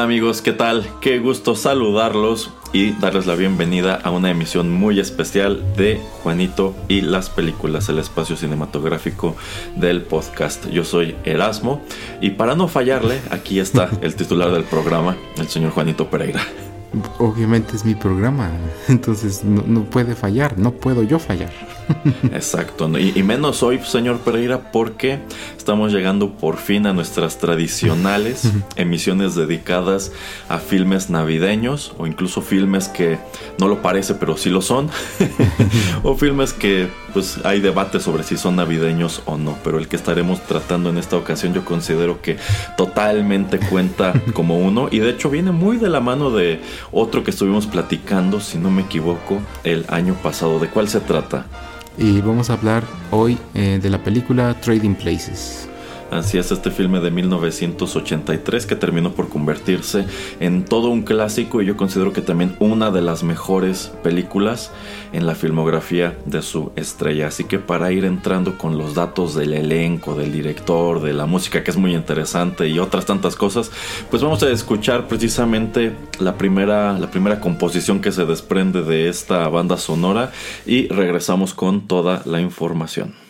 Hola amigos, ¿qué tal? Qué gusto saludarlos y darles la bienvenida a una emisión muy especial de Juanito y las películas, el espacio cinematográfico del podcast. Yo soy Erasmo y para no fallarle, aquí está el titular del programa, el señor Juanito Pereira. Obviamente es mi programa, entonces no, puede fallar, no puedo yo fallar. Exacto, y, menos hoy, señor Pereira, porque estamos llegando por fin a nuestras tradicionales emisiones dedicadas a filmes navideños o incluso filmes que no lo parece, pero sí lo son, o filmes que pues hay debate sobre si son navideños o no, pero el que estaremos tratando en esta ocasión yo considero que totalmente cuenta como uno y de hecho viene muy de la mano de otro que estuvimos platicando, si no me equivoco, el año pasado. ¿De cuál se trata? Y vamos a hablar hoy eh, de la película Trading Places. Así es este filme de 1983 que terminó por convertirse en todo un clásico y yo considero que también una de las mejores películas en la filmografía de su estrella. Así que para ir entrando con los datos del elenco, del director, de la música que es muy interesante y otras tantas cosas, pues vamos a escuchar precisamente la primera, la primera composición que se desprende de esta banda sonora y regresamos con toda la información.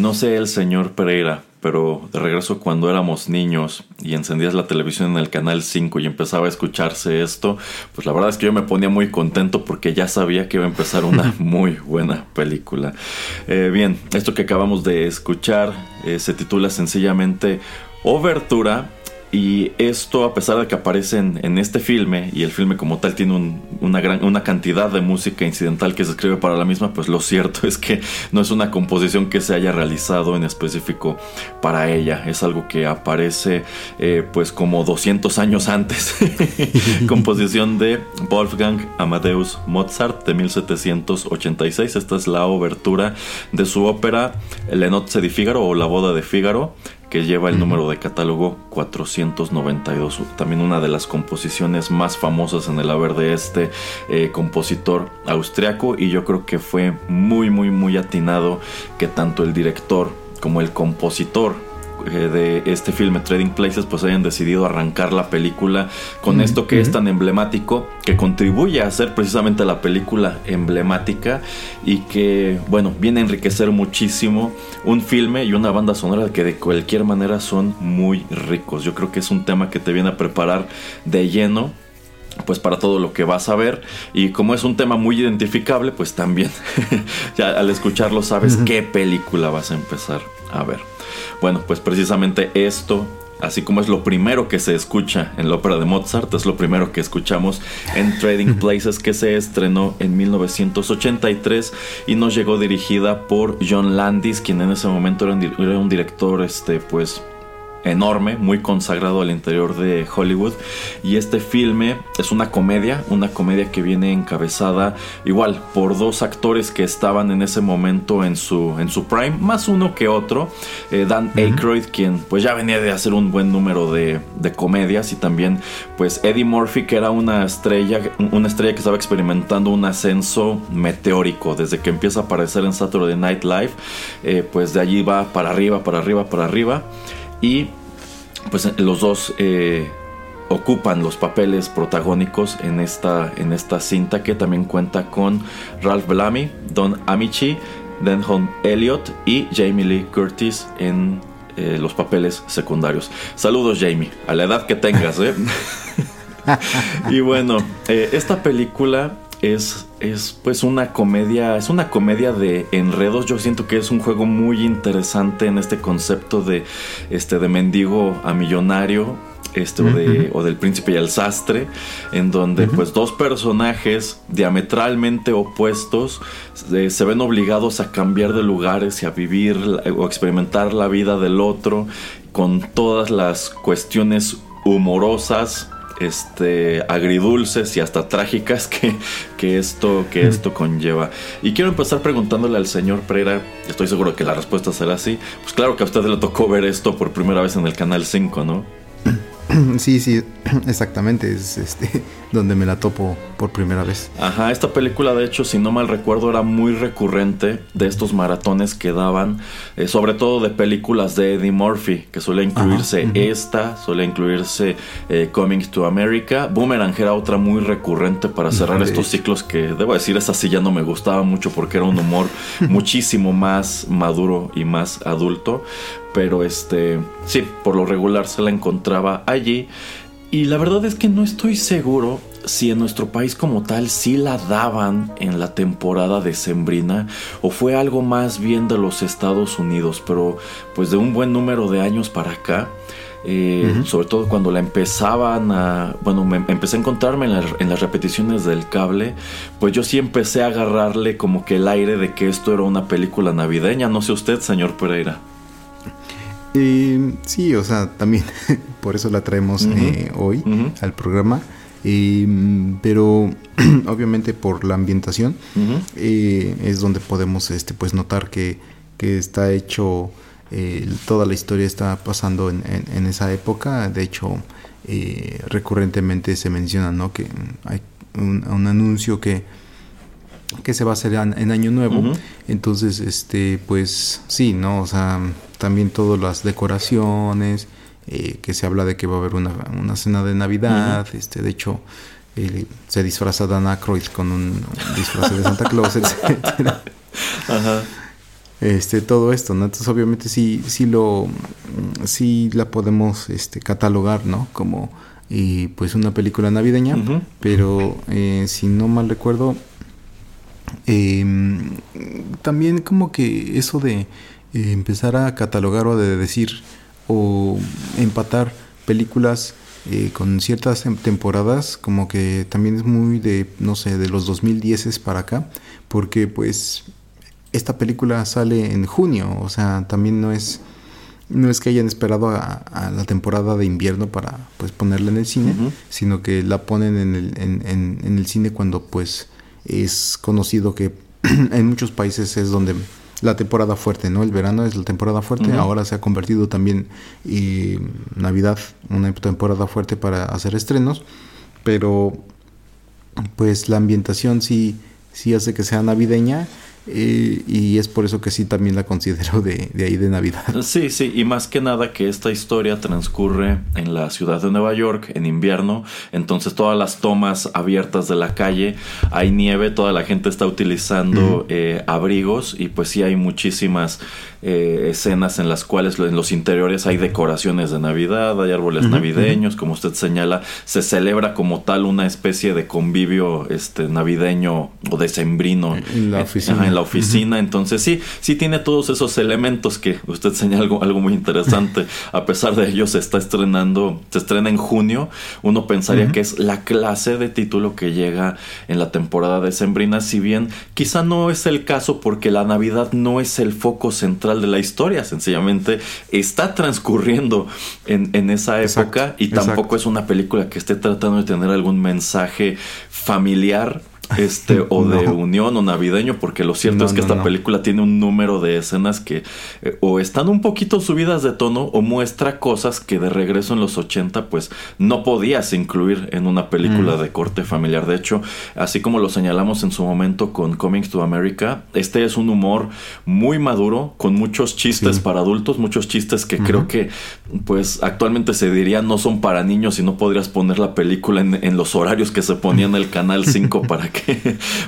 No sé el señor Pereira, pero de regreso cuando éramos niños y encendías la televisión en el canal 5 y empezaba a escucharse esto, pues la verdad es que yo me ponía muy contento porque ya sabía que iba a empezar una muy buena película. Eh, bien, esto que acabamos de escuchar eh, se titula sencillamente Obertura y esto, a pesar de que aparece en, este filme, y el filme como tal tiene una, gran, una cantidad de música incidental que se escribe para la misma, pues lo cierto es que no es una composición que se haya realizado en específico para ella. Es algo que aparece eh, pues como 200 años antes. composición de Wolfgang Amadeus Mozart de 1786. Esta es la obertura de su ópera Le Nozze di Figaro o La Boda de Fígaro que lleva el número de catálogo 492. También una de las composiciones más famosas en el haber de este eh, compositor austriaco y yo creo que fue muy muy muy atinado que tanto el director como el compositor de este filme Trading Places pues hayan decidido arrancar la película con esto que es tan emblemático que contribuye a hacer precisamente la película emblemática y que bueno viene a enriquecer muchísimo un filme y una banda sonora que de cualquier manera son muy ricos. Yo creo que es un tema que te viene a preparar de lleno pues para todo lo que vas a ver. Y como es un tema muy identificable pues también ya al escucharlo sabes qué película vas a empezar a ver bueno, pues precisamente esto así como es lo primero que se escucha en la ópera de Mozart, es lo primero que escuchamos en Trading Places que se estrenó en 1983 y nos llegó dirigida por John Landis, quien en ese momento era un, director este pues enorme, muy consagrado al interior de Hollywood. Y este filme es una comedia, una comedia que viene encabezada igual por dos actores que estaban en ese momento en su, en su prime, más uno que otro. Eh, Dan Aykroyd, quien pues ya venía de hacer un buen número de, de, comedias, y también pues Eddie Murphy, que era una estrella, una estrella que estaba experimentando un ascenso meteórico desde que empieza a aparecer en Saturday Night Live. Eh, pues de allí va para arriba, para arriba, para arriba. Y pues los dos eh, ocupan los papeles protagónicos en esta, en esta cinta que también cuenta con Ralph Bellamy, Don Amici, Denholm Elliott y Jamie Lee Curtis en eh, los papeles secundarios. Saludos Jamie, a la edad que tengas. ¿eh? y bueno, esta película es, es pues una comedia, es una comedia de enredos. Yo siento que es un juego muy interesante en este concepto de, este, de mendigo a millonario. Este, o, del príncipe y el sastre, en donde pues dos personajes diametralmente opuestos eh, se ven obligados a cambiar de lugares y a vivir o experimentar la vida del otro con todas las cuestiones humorosas este, agridulces y hasta trágicas que, que, esto, que esto conlleva. Y quiero empezar preguntándole al señor Pereira, estoy seguro que la respuesta será sí, pues claro que a usted le tocó ver esto por primera vez en el Canal 5, ¿no? Sí, sí, exactamente, es este donde me la topo por primera vez. Ajá, esta película de hecho, si no mal recuerdo, era muy recurrente de estos maratones que daban, eh, sobre todo de películas de Eddie Murphy, que suele incluirse esta, suele incluirse eh, Coming to America. Boomerang era otra muy recurrente para cerrar estos ciclos que, debo decir, esa sí ya no me gustaba mucho porque era un humor muchísimo más maduro y más adulto. Pero este, sí, por lo regular se la encontraba allí. Y la verdad es que no estoy seguro si en nuestro país como tal sí la daban en la temporada de Sembrina o fue algo más bien de los Estados Unidos, pero pues de un buen número de años para acá. Eh, sobre todo cuando la empezaban a, bueno, me, empecé a encontrarme en, en, las repeticiones del cable, pues yo sí empecé a agarrarle como que el aire de que esto era una película navideña, no sé usted, señor Pereira. Eh, sí, o sea, también por eso la traemos eh, hoy al programa. Eh, pero obviamente por la ambientación eh, es donde podemos este, pues notar que, que está hecho, toda la historia está pasando en, en, esa época. De hecho, recurrentemente se menciona ¿no? que hay un, un anuncio que que se va a hacer en, Año Nuevo. Entonces, este, pues sí, ¿no? O sea, también todas las decoraciones, eh, que se habla de que va a haber una, una cena de Navidad, este, de hecho, eh, se disfraza Dan Aykroyd con un disfraz de Santa Claus, etcétera. Ajá. este, todo esto, ¿no? Entonces, obviamente sí, sí lo, sí la podemos, este, catalogar, ¿no? Como, y pues una película navideña, pero eh, si no mal recuerdo, em, también como que eso de eh, empezar a catalogar o de decir o empatar películas eh, con ciertas temporadas como que también es muy de no sé de los 2010 para acá porque pues esta película sale en junio o sea también no es no es que hayan esperado a, la temporada de invierno para pues ponerla en el cine, sino que la ponen en el, en, el cine cuando pues es conocido que en muchos países es donde la temporada fuerte, ¿no? El verano es la temporada fuerte, ahora se ha convertido también Navidad, una temporada fuerte para hacer estrenos, pero pues la ambientación sí, sí hace que sea navideña y es por eso que sí también la considero de, ahí de Navidad. Sí, sí, y más que nada que esta historia transcurre en la ciudad de Nueva York en invierno, entonces todas las tomas abiertas de la calle, hay nieve, toda la gente está utilizando eh, abrigos y pues sí hay muchísimas eh, escenas en las cuales en los interiores hay decoraciones de Navidad, hay árboles navideños, como usted señala, se celebra como tal una especie de convivio este navideño o decembrino en la oficina. en la oficina, entonces sí, sí tiene todos esos elementos que usted señala algo, algo muy interesante. A pesar de ello se está estrenando, se estrena en junio, uno pensaría que es la clase de título que llega en la temporada decembrina, si bien quizá no es el caso porque la Navidad no es el foco central de la historia, sencillamente está transcurriendo en, esa época y tampoco es una película que esté tratando de tener algún mensaje familiar este o de unión o navideño porque lo cierto es que esta película tiene un número de escenas que eh, o están un poquito subidas de tono o muestra cosas que de regreso en los 80 pues no podías incluir en una película mm. de corte familiar. De hecho así como lo señalamos en su momento con Coming to America este es un humor muy maduro con muchos chistes para adultos muchos chistes que creo que pues actualmente se diría no son para niños y no podrías poner la película en, en los horarios que se ponía en el canal 5 para que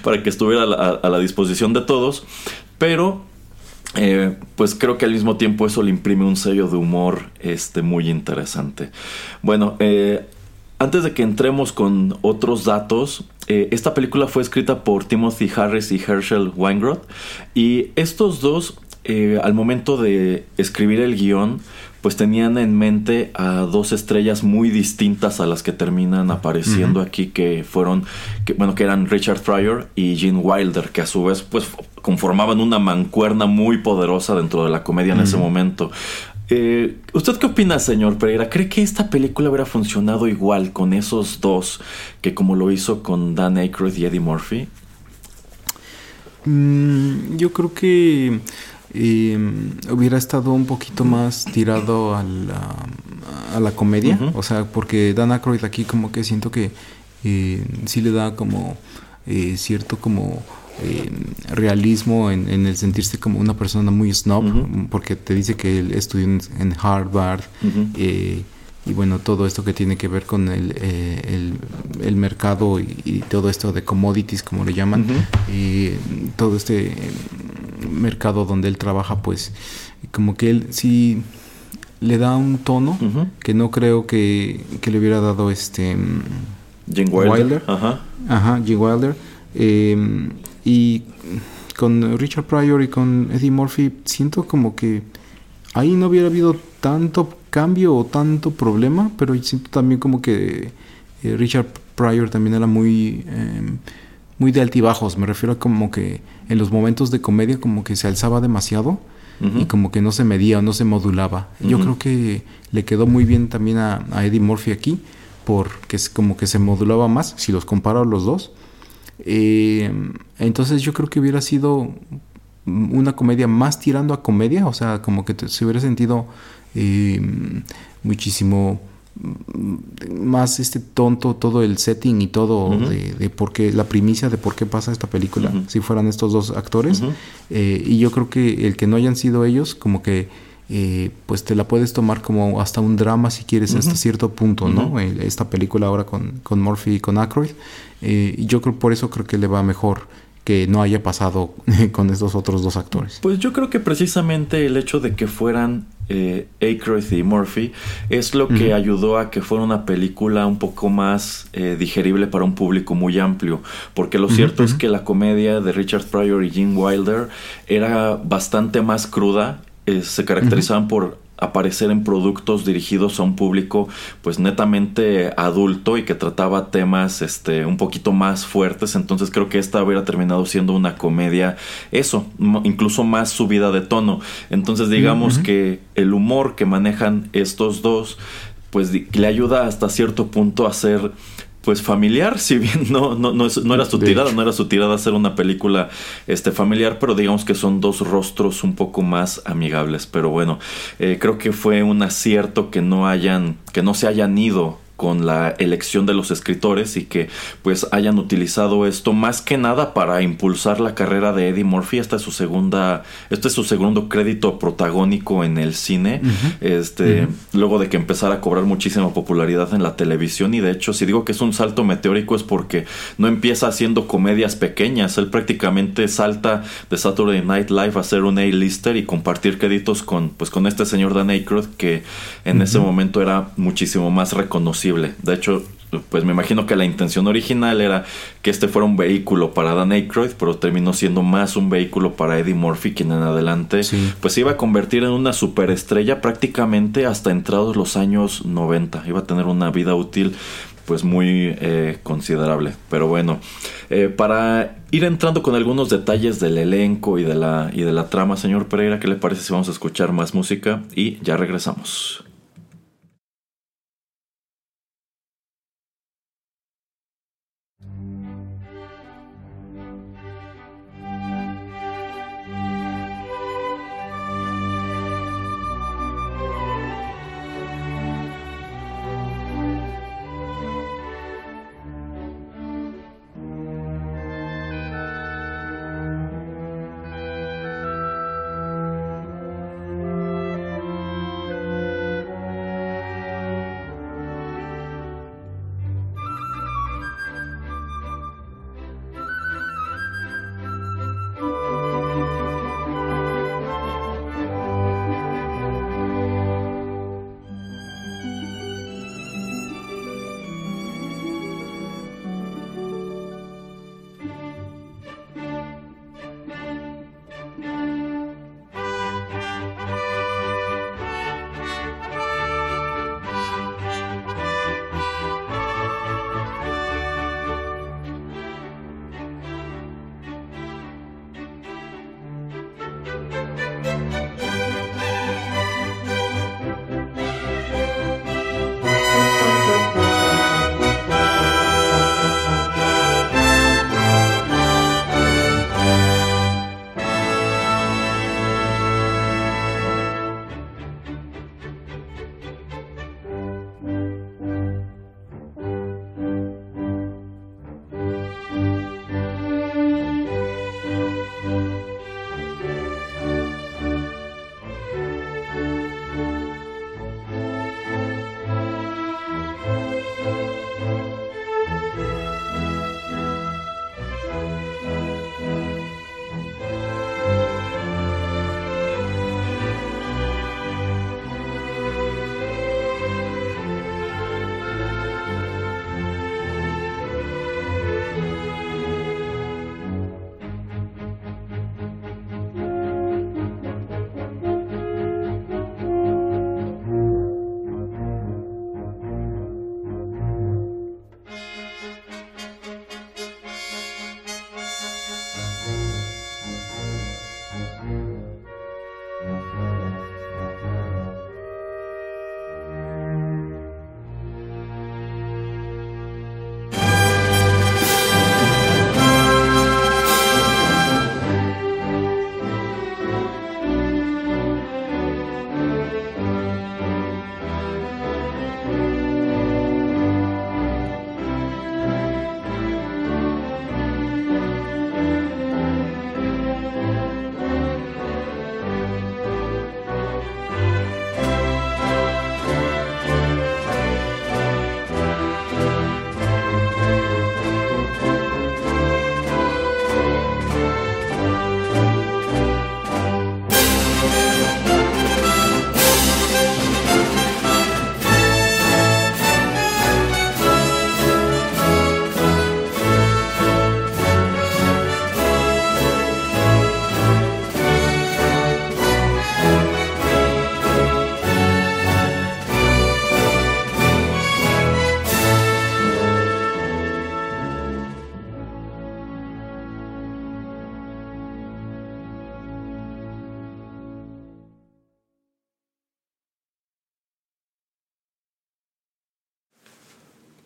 para que estuviera a la, disposición de todos, pero eh, pues creo que al mismo tiempo eso le imprime un sello de humor este, muy interesante. Bueno, eh, antes de que entremos con otros datos, eh, esta película fue escrita por Timothy Harris y Herschel Weinroth y estos dos al momento de escribir el guion pues tenían en mente a dos estrellas muy distintas a las que terminan apareciendo aquí, que fueron, que, bueno, que eran Richard Pryor y Gene Wilder, que a su vez, pues, conformaban una mancuerna muy poderosa dentro de la comedia en ese momento. Eh, ¿Usted qué opina, señor Pereira? ¿Cree que esta película hubiera funcionado igual con esos dos que como lo hizo con Dan Aykroyd y Eddie Murphy? Mm, yo creo que y hubiera estado un poquito más tirado a la, a la comedia, o sea, porque Dan Aykroyd aquí como que siento que eh, sí le da como eh, cierto como eh, realismo en, el sentirse como una persona muy snob, porque te dice que él estudió en, Harvard y bueno, todo esto que tiene que ver con el, el, mercado y, todo esto de commodities, como le llaman, y todo este mercado donde él trabaja, pues como que él sí le da un tono que no creo que, le hubiera dado este Jim Wilder. Ajá. Ajá, Jim Wilder. Em, y con Richard Pryor y con Eddie Murphy siento como que ahí no hubiera habido tanto cambio o tanto problema, pero siento también como que eh, Richard Pryor también era muy em, muy de altibajos, me refiero a como que en los momentos de comedia como que se alzaba demasiado y como que no se medía o no se modulaba. Yo creo que le quedó muy bien también a, Eddie Murphy aquí, porque es como que se modulaba más, si los comparo los dos. Eh, entonces yo creo que hubiera sido una comedia más tirando a comedia, o sea, como que se hubiera sentido eh, muchísimo más este tonto todo el setting y todo de, de, por qué la primicia de por qué pasa esta película si fueran estos dos actores. Eh, y yo creo que el que no hayan sido ellos como que eh, pues te la puedes tomar como hasta un drama si quieres hasta cierto punto no eh, esta película ahora con, con Murphy y con Aykroyd. Y yo creo por eso creo que le va mejor que no haya pasado con estos otros dos actores. Pues yo creo que precisamente el hecho de que fueran eh, Aykroyd y Murphy es lo que ayudó a que fuera una película un poco más eh, digerible para un público muy amplio, porque lo cierto es que la comedia de Richard Pryor y Gene Wilder era bastante más cruda, eh, se caracterizaban por aparecer en productos dirigidos a un público pues netamente adulto y que trataba temas este un poquito más fuertes. Entonces creo que esta hubiera terminado siendo una comedia eso incluso más subida de tono. Entonces digamos que el humor que manejan estos dos pues le ayuda hasta cierto punto a ser pues familiar, si bien no, no, no, era su tirada, no era su tirada hacer una película este, familiar, pero digamos que son dos rostros un poco más amigables. Pero bueno, eh, creo que fue un acierto que no hayan, que no se hayan ido con la elección de los escritores y que pues hayan utilizado esto más que nada para impulsar la carrera de Eddie Murphy. Esta es su segunda, este es su segundo crédito protagónico en el cine. Este, luego de que empezara a cobrar muchísima popularidad en la televisión. Y de hecho, si digo que es un salto meteórico es porque no empieza haciendo comedias pequeñas. Él prácticamente salta de Saturday Night Live a hacer un A-lister y compartir créditos con, pues, con este señor Dan Aykroyd que en ese momento era muchísimo más reconocido de hecho, pues me imagino que la intención original era que este fuera un vehículo para Dan Aykroyd, pero terminó siendo más un vehículo para Eddie Murphy, quien en adelante pues se iba a convertir en una superestrella prácticamente hasta entrados los años 90. Iba a tener una vida útil pues muy eh, considerable. Pero bueno, eh, para ir entrando con algunos detalles del elenco y de, la, y de la trama, señor Pereira, ¿qué le parece si vamos a escuchar más música? Y ya regresamos.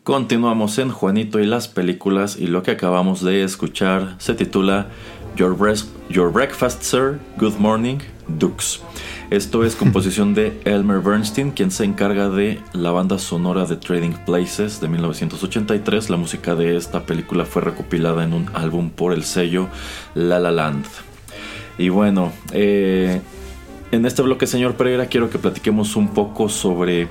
Continuamos en Juanito y las películas y lo que acabamos de escuchar se titula Your, Breakfast Sir, Good Morning, Dukes. Esto es composición de Elmer Bernstein, quien se encarga de la banda sonora de Trading Places de 1983. La música de esta película fue recopilada en un álbum por el sello La La Land. Y bueno, eh, en este bloque, señor Pereira, quiero que platiquemos un poco sobre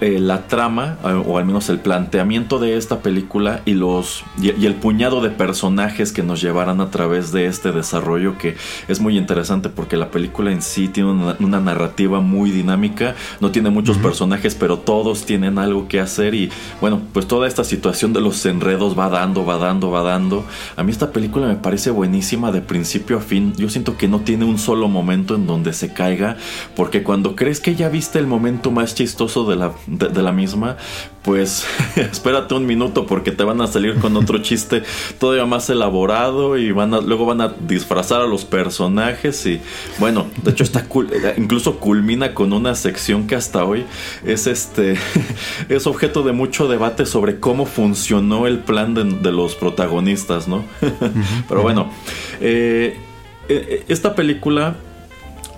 eh, la trama, eh, o al menos el planteamiento de esta película y, los, y, el puñado de personajes que nos llevarán a través de este desarrollo que es muy interesante porque la película en sí tiene una, narrativa muy dinámica, no tiene muchos personajes, pero todos tienen algo que hacer y bueno, pues toda esta situación de los enredos va dando, va dando, va dando. A mí esta película me parece buenísima de principio a fin. Yo siento que no tiene un solo momento en donde se caiga, porque cuando crees que ya viste el momento más chistoso de la, de, la misma, pues espérate un minuto porque te van a salir con otro chiste todavía más elaborado y van a, luego van a disfrazar a los personajes y bueno, de hecho está cool, eh, incluso culmina con una sección que hasta hoy es este es objeto de mucho debate sobre cómo funcionó el plan de, los protagonistas, ¿no? Pero bueno, eh, eh, esta película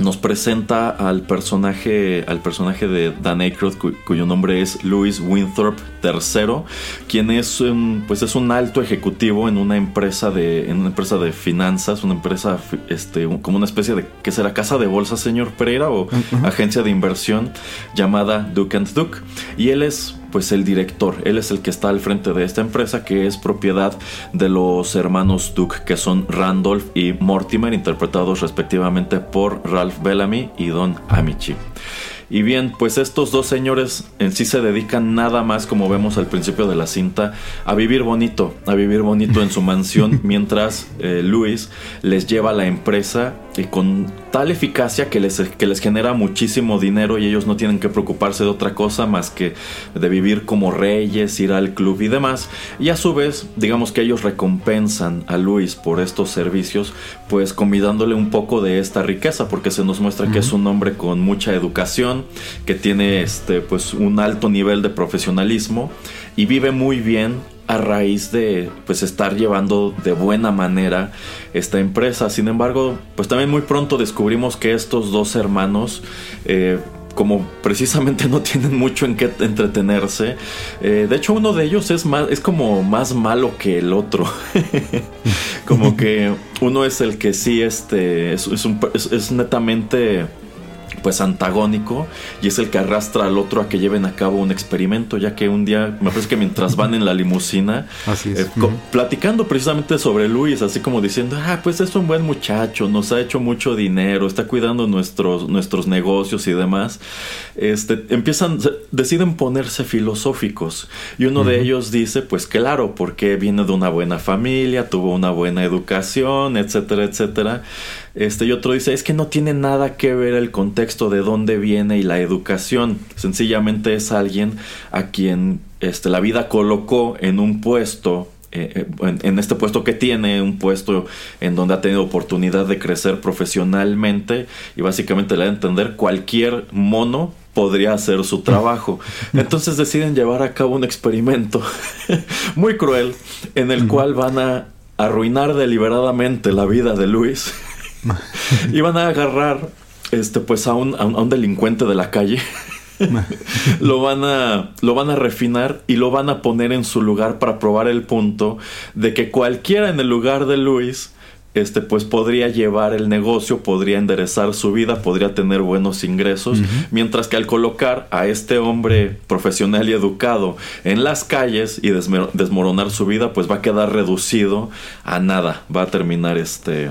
nos presenta al personaje, al personaje de Dan Aykroyd, cuyo nombre es Louis Winthrop III, quien es, pues es un alto ejecutivo en una empresa de, en una empresa de finanzas, una empresa, este, como una especie de, ¿qué será? Casa de bolsa, señor Pereira, o agencia de inversión llamada Duke and Duke. Y él es pues el director, él es el que está al frente de esta empresa que es propiedad de los hermanos Duke que son Randolph y Mortimer interpretados respectivamente por Ralph Bellamy y Don Amici. Y bien, pues estos dos señores en sí se dedican nada más, como vemos al principio de la cinta, a vivir bonito, a vivir bonito en su mansión, mientras eh, Luis les lleva la empresa con tal eficacia que les, que les genera muchísimo dinero y ellos no tienen que preocuparse de otra cosa más que de vivir como reyes, ir al club y demás. Y a su vez, digamos que ellos recompensan a Luis por estos servicios, pues convidándole un poco de esta riqueza, porque se nos muestra que es un hombre con mucha educación, que tiene este, pues, un alto nivel de profesionalismo y vive muy bien a raíz de pues estar llevando de buena manera esta empresa. Sin embargo, pues también muy pronto descubrimos que estos dos hermanos eh, como precisamente no tienen mucho en qué entretenerse. Eh, de hecho, uno de ellos es más, es como más malo que el otro. como que uno es el que sí, este, es, es netamente pues antagónico y es el que arrastra al otro a que lleven a cabo un experimento, ya que un día, me parece que mientras van en la limusina, eh, platicando precisamente sobre Luis, así como diciendo, ah, pues es un buen muchacho, nos ha hecho mucho dinero, está cuidando nuestros, nuestros negocios y demás, este, empiezan, deciden ponerse filosóficos y uno de ellos dice, pues claro, porque viene de una buena familia, tuvo una buena educación, etcétera, etcétera. Este, y otro dice, es que no tiene nada que ver el contexto de dónde viene y la educación. Sencillamente es alguien a quien este, la vida colocó en un puesto eh, eh, en, este puesto que tiene, un puesto en donde ha tenido oportunidad de crecer profesionalmente y básicamente le da a entender cualquier mono podría hacer su trabajo. Entonces deciden llevar a cabo un experimento muy cruel en el cual van a arruinar deliberadamente la vida de Luis y van a agarrar este pues a un, a un, delincuente de la calle. lo van a lo van a refinar y lo van a poner en su lugar para probar el punto de que cualquiera en el lugar de Luis este pues podría llevar el negocio, podría enderezar su vida, podría tener buenos ingresos, mientras que al colocar a este hombre profesional y educado en las calles y desmoronar su vida, pues va a quedar reducido a nada, va a terminar este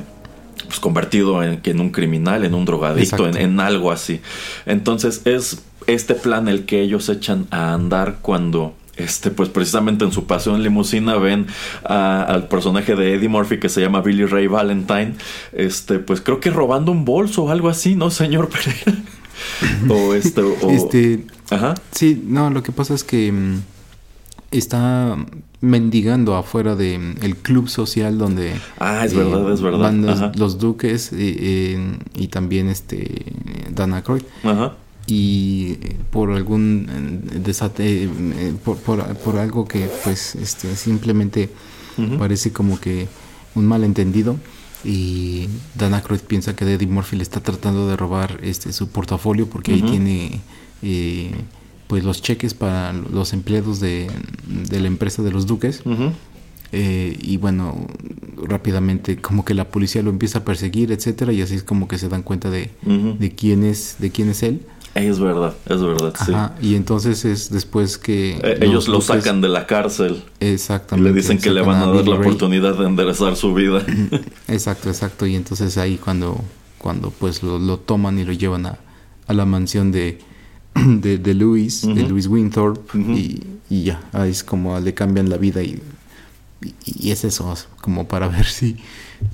pues, convertido en, en, un criminal, en un drogadicto, en, en, algo así. Entonces es este plan el que ellos echan a andar cuando este, pues precisamente en su paseo en limusina ven al personaje de Eddie Murphy que se llama Billy Ray Valentine, este, pues creo que robando un bolso o algo así, ¿no, señor Pereira? o este, o... este, ajá. Sí, no, lo que pasa es que mm, está mendigando afuera del mm, el club social donde ah es verdad es verdad. van los, duques eh, y también este Dana Croyd Ajá. Y por algún eh, desate, eh, por, por, algo que pues este simplemente parece como que un malentendido y Dan Aykroyd piensa que Eddie Murphy le está tratando de robar este su portafolio porque ahí tiene eh, pues los cheques para los empleados de, la empresa de los duques y bueno rápidamente como que la policía lo empieza a perseguir etcétera y así es como que se dan cuenta de, de quién es de quién es él es verdad, es verdad, sí. Y entonces es después que... Eh, ellos lo sacan de la cárcel. Exactamente. Y le dicen que le van a, dar la oportunidad de enderezar su vida. exacto, exacto. Y entonces ahí cuando, cuando pues lo, toman y lo llevan a, a la mansión de, de, de Luis, de Luis Winthorpe, y, y, ya, ahí es como le cambian la vida y, y, es eso, como para ver si,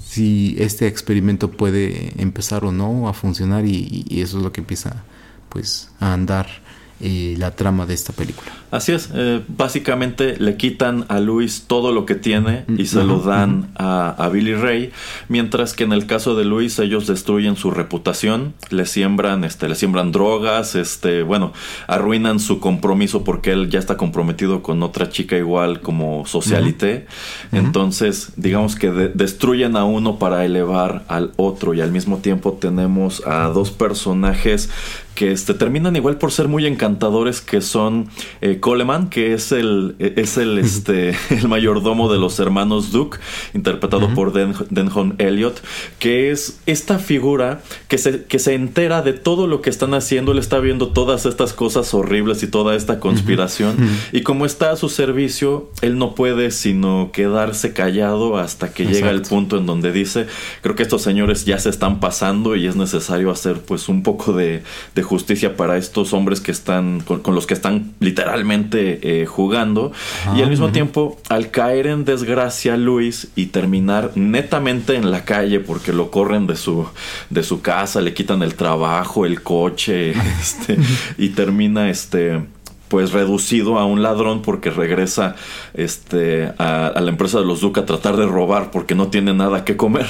si este experimento puede empezar o no a funcionar y, y eso es lo que empieza pues a andar eh, la trama de esta película. Así es, eh, básicamente le quitan a Luis todo lo que tiene y se lo dan a, Billy Ray, mientras que en el caso de Luis ellos destruyen su reputación, le siembran, este, le siembran drogas, este, bueno, arruinan su compromiso porque él ya está comprometido con otra chica igual como socialité, entonces digamos que destruyen a uno para elevar al otro y al mismo tiempo tenemos a dos personajes que este, terminan igual por ser muy encantadores que son eh, Coleman, que es el, es el, este, el mayordomo de los hermanos Duke, interpretado por Den, Denjon Elliot, que es esta figura que se, que se entera de todo lo que están haciendo, él está viendo todas estas cosas horribles y toda esta conspiración, y como está a su servicio, él no puede sino quedarse callado hasta que llega el punto en donde dice, creo que estos señores ya se están pasando y es necesario hacer pues un poco de, justicia para estos hombres que están, con los que están literalmente eh, jugando. Y al mismo tiempo al caer en desgracia Luis y terminar netamente en la calle porque lo corren de su de su casa, le quitan el trabajo, el coche, este, y termina este pues reducido a un ladrón porque regresa este a, la empresa de los Duca a tratar de robar porque no tiene nada que comer.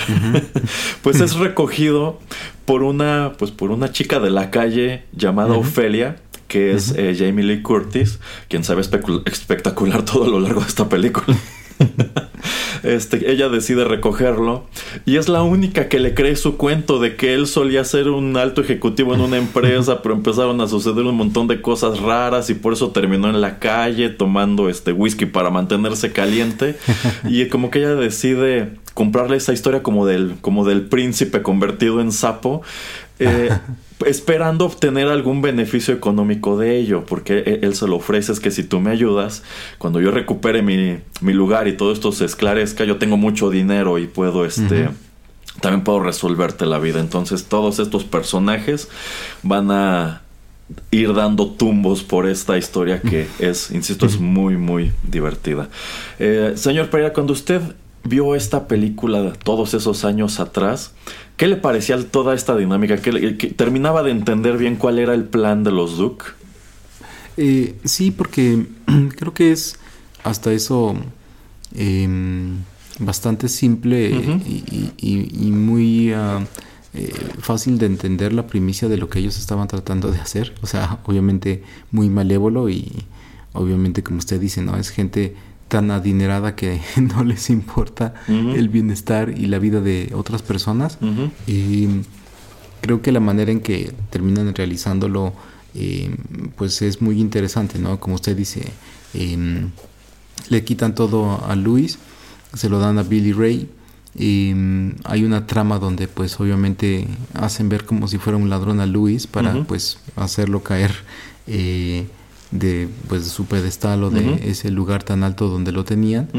pues es recogido por una pues por una chica de la calle llamada Ofelia que es eh, Jamie Lee Curtis, quien sabe espectacular todo a lo largo de esta película. este, ella decide recogerlo y es la única que le cree su cuento de que él solía ser un alto ejecutivo en una empresa, pero empezaron a suceder un montón de cosas raras y por eso terminó en la calle tomando este whisky para mantenerse caliente. Y como que ella decide comprarle esa historia como del como del príncipe convertido en sapo eh, esperando obtener algún beneficio económico de ello, porque e, él se lo ofrece es que si tú me ayudas, cuando yo recupere mi, lugar y todo esto se esclarezca, yo tengo mucho dinero y puedo este también puedo resolverte la vida. Entonces todos estos personajes van a ir dando tumbos por esta historia que es, insisto, es muy, muy divertida. Eh, señor Pereira, cuando usted vio esta película todos esos años atrás, ¿qué le parecía toda esta dinámica? ¿Que, terminaba de entender bien cuál era el plan de los Duke? Eh, sí, porque creo que es hasta eso em, bastante simple y, muy eh, fácil de entender la primicia de lo que ellos estaban tratando de hacer. O sea, obviamente muy malévolo y obviamente como usted dice, ¿no? Es gente tan adinerada que no les importa el bienestar y la vida de otras personas. Y creo que la manera en que terminan realizándolo, eh, pues es muy interesante, ¿no? Como usted dice, em, le quitan todo a Luis, se lo dan a Billy Ray. Y em, hay una trama donde pues obviamente hacen ver como si fuera un ladrón a Luis para pues hacerlo caer eh, de pues su pedestal o de ese lugar tan alto donde lo tenían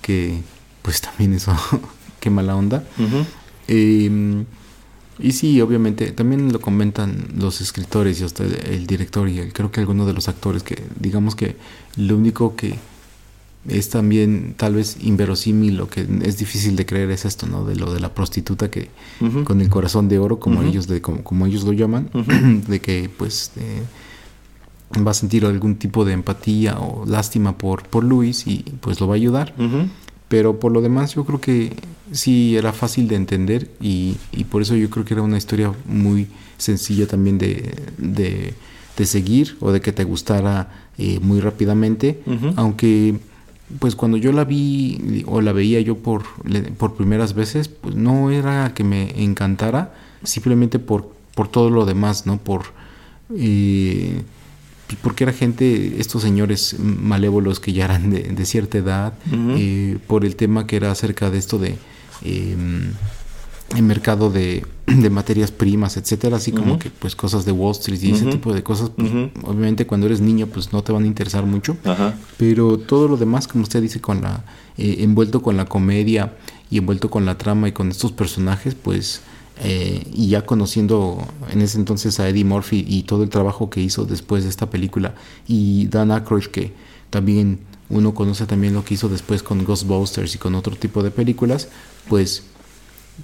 que pues también eso qué mala onda. Em, y sí, obviamente, también lo comentan los escritores y hasta el director y creo que algunos de los actores que digamos que lo único que es también tal vez inverosímil lo que es difícil de creer es esto, ¿no? De lo de la prostituta que con el corazón de oro, como ellos de, como, ellos lo llaman, de que pues eh, va a sentir algún tipo de empatía o lástima por, por Luis y pues lo va a ayudar. Pero por lo demás yo creo que sí era fácil de entender y, y, por eso yo creo que era una historia muy sencilla también de, de, seguir o de que te gustara eh, muy rápidamente, aunque pues cuando yo la vi o la veía yo por, por primeras veces, pues no era que me encantara, simplemente por, por todo lo demás, ¿no? Por... Eh, porque era gente, estos señores malévolos que ya eran de, cierta edad, eh, por el tema que era acerca de esto de eh, el mercado de, materias primas, etcétera, así como que pues cosas de Wall Street y ese tipo de cosas, pues, obviamente cuando eres niño pues no te van a interesar mucho, pero todo lo demás, como usted dice, con la eh, envuelto con la comedia y envuelto con la trama y con estos personajes, pues eh, y ya conociendo en ese entonces a Eddie Murphy y todo el trabajo que hizo después de esta película y Dan Aykroyd que también uno conoce también lo que hizo después con Ghostbusters y con otro tipo de películas, pues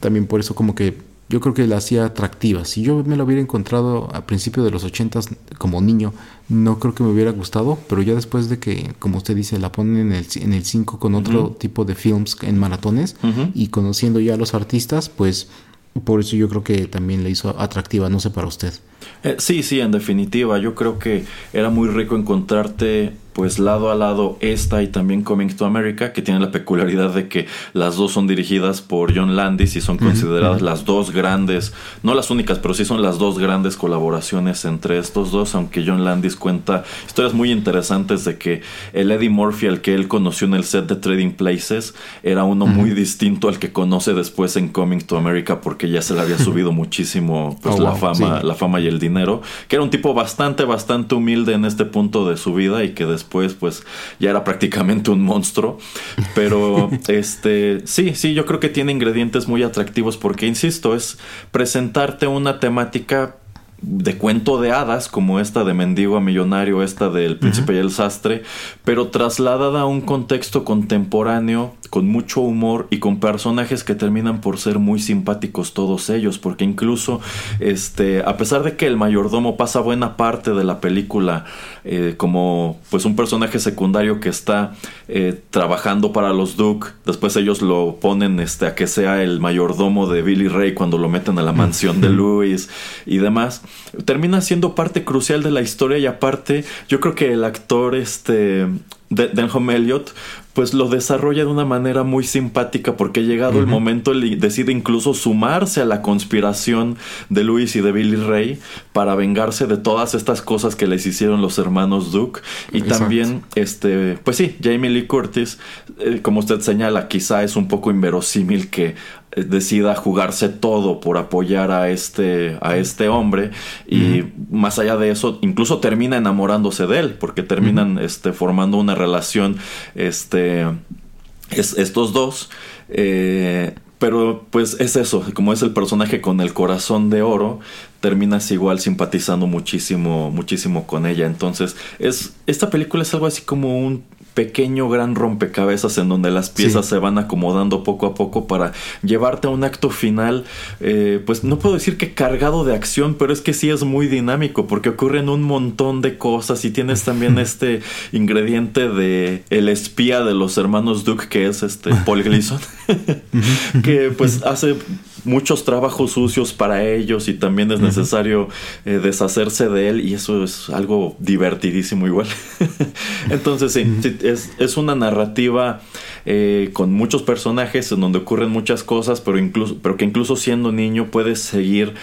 también por eso como que yo creo que la hacía atractiva. Si yo me lo hubiera encontrado a principios de los ochentas como niño, no creo que me hubiera gustado, pero ya después de que, como usted dice, la ponen en el, en el 5 con otro tipo de films en maratones y conociendo ya a los artistas, pues por eso yo creo que también le hizo atractiva, no sé para usted. Eh, sí, sí, en definitiva, yo creo que era muy rico encontrarte pues lado a lado esta y también Coming to America, que tiene la peculiaridad de que las dos son dirigidas por John Landis y son consideradas las dos grandes, no las únicas, pero sí son las dos grandes colaboraciones entre estos dos, aunque John Landis cuenta historias muy interesantes de que el Eddie Murphy al que él conoció en el set de Trading Places era uno muy distinto al que conoce después en Coming to America porque ya se le había subido muchísimo pues oh, la fama, la fama y el dinero, que era un tipo bastante, bastante humilde en este punto de su vida y que después después pues ya era prácticamente un monstruo. Pero este sí, sí, yo creo que tiene ingredientes muy atractivos porque, insisto, es presentarte una temática de cuento de hadas, como esta de Mendigo a Millonario, esta del Príncipe y el Sastre, pero trasladada a un contexto contemporáneo, con mucho humor y con personajes que terminan por ser muy simpáticos todos ellos, porque incluso, este, a pesar de que el mayordomo pasa buena parte de la película eh, como pues un personaje secundario que está eh, trabajando para los Duke, después ellos lo ponen este, a que sea el mayordomo de Billy Ray cuando lo meten a la mansión de Louis y demás, termina siendo parte crucial de la historia y aparte yo creo que el actor este Denham Elliot pues lo desarrolla de una manera muy simpática porque llegado el momento él decide incluso sumarse a la conspiración de Luis y de Billy Ray para vengarse de todas estas cosas que les hicieron los hermanos Duke. Y también este pues sí Jamie Lee Curtis eh, como usted señala quizá es un poco inverosímil que decida jugarse todo por apoyar a este, a este hombre y más allá de eso incluso termina enamorándose de él porque terminan este, formando una relación este, es, estos dos eh, pero pues es eso, como es el personaje con el corazón de oro, terminas igual simpatizando muchísimo, muchísimo con ella. Entonces, es, esta película es algo así como un pequeño gran rompecabezas en donde las piezas se van acomodando poco a poco para llevarte a un acto final, eh, pues no puedo decir que cargado de acción, pero es que sí es muy dinámico porque ocurren un montón de cosas y tienes también este ingrediente de el espía de los hermanos Duke que es este Paul Gleason, que pues hace muchos trabajos sucios para ellos y también es necesario eh, deshacerse de él y eso es algo divertidísimo igual. Entonces sí, es, es, una narrativa eh, con muchos personajes en donde ocurren muchas cosas, pero, incluso, pero que incluso siendo niño puedes seguir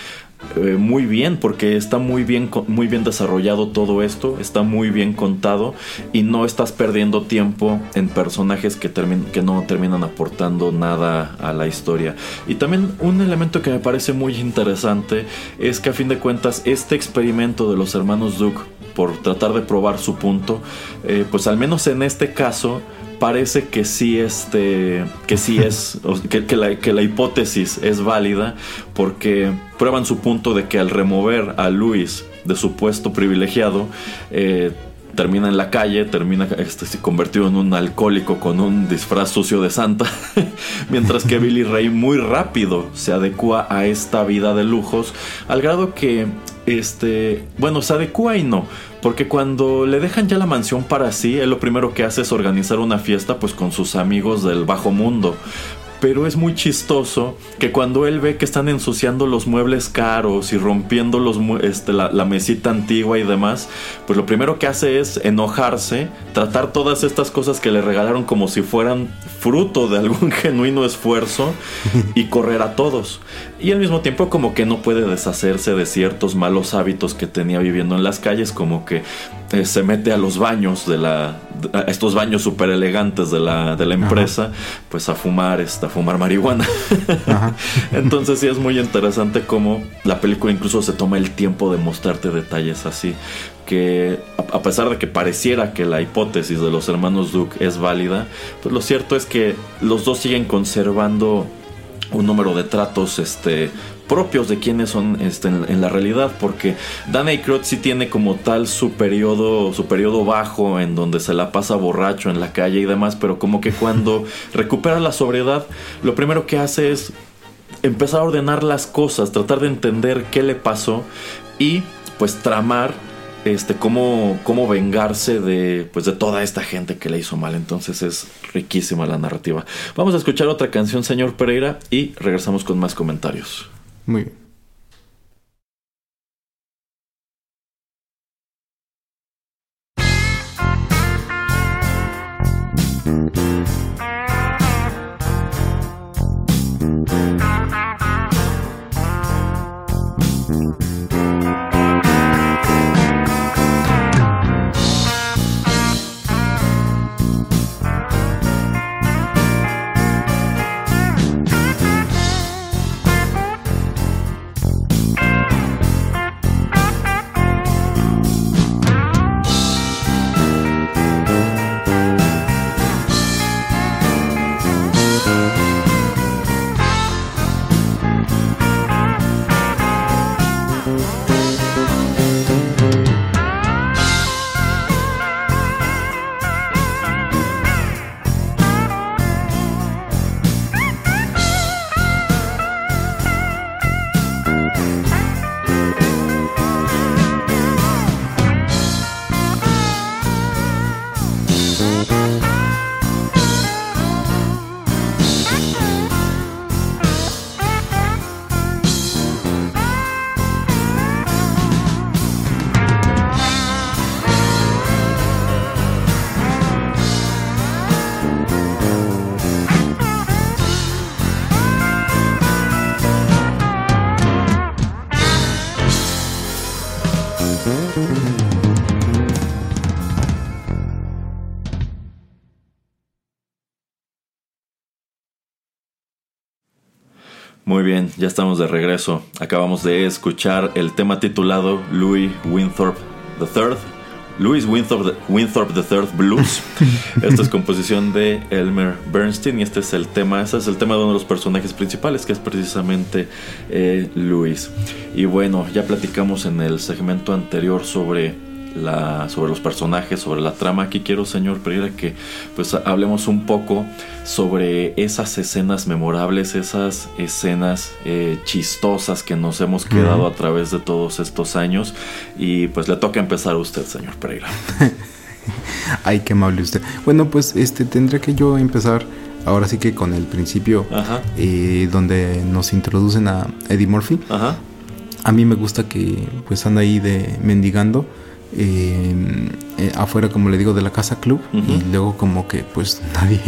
eh, muy bien porque está muy bien, muy bien desarrollado todo esto, está muy bien contado y no estás perdiendo tiempo en personajes que, que no terminan aportando nada a la historia. Y también un elemento que me parece muy interesante es que a fin de cuentas este experimento de los hermanos Duke por tratar de probar su punto, eh, pues al menos en este caso parece que sí, este, que sí es, que, la, que la hipótesis es válida porque prueban su punto de que al remover a Luis de su puesto privilegiado, eh, termina en la calle, termina este, convertido en un alcohólico con un disfraz sucio de santa, mientras que Billy Ray muy rápido se adecua a esta vida de lujos, al grado que, este, bueno, se adecua y no, porque cuando le dejan ya la mansión para sí, él lo primero que hace es organizar una fiesta pues con sus amigos del bajo mundo, pero es muy chistoso que cuando él ve que están ensuciando los muebles caros y rompiendo los, este, la, mesita antigua y demás, pues lo primero que hace es enojarse, tratar todas estas cosas que le regalaron como si fueran fruto de algún genuino esfuerzo y correr a todos. Y al mismo tiempo como que no puede deshacerse de ciertos malos hábitos que tenía viviendo en las calles, como que eh, se mete a los baños de la... A estos baños súper elegantes de la, de la empresa, pues a fumar, este, a fumar marihuana. Entonces sí es muy interesante cómo la película incluso se toma el tiempo de mostrarte detalles así que a pesar de que pareciera que la hipótesis de los hermanos Duke es válida, pues lo cierto es que los dos siguen conservando un número de tratos este propios de quienes son este, en, la realidad porque Dan Aykroyd sí tiene como tal su periodo su periodo bajo en donde se la pasa borracho en la calle y demás pero como que cuando recupera la sobriedad lo primero que hace es empezar a ordenar las cosas tratar de entender qué le pasó y pues tramar este, cómo, cómo vengarse de, pues, de toda esta gente que le hizo mal. Entonces es riquísima la narrativa. Vamos a escuchar otra canción, señor Pereira, y regresamos con más comentarios. Muy bien. Ya estamos de regreso. Acabamos de escuchar el tema titulado Louis Winthorpe III. Louis Winthorpe, Winthorpe III Blues. Esta es composición de Elmer Bernstein y este es el tema, este es el tema de uno de los personajes principales que es precisamente eh, Louis. Y bueno, ya platicamos en el segmento anterior sobre la, sobre los personajes, sobre la trama. Aquí quiero, señor Pereira, que pues hablemos un poco sobre esas escenas memorables, esas escenas eh, chistosas que nos hemos quedado a través de todos estos años. Y pues le toca empezar a usted, señor Pereira. Ay, qué amable usted. Bueno, pues este tendré que yo empezar ahora sí que con el principio eh, donde nos introducen a Eddie Murphy. A mí me gusta que pues anda ahí de mendigando eh, eh, afuera, como le digo, de la casa club y luego como que pues nadie,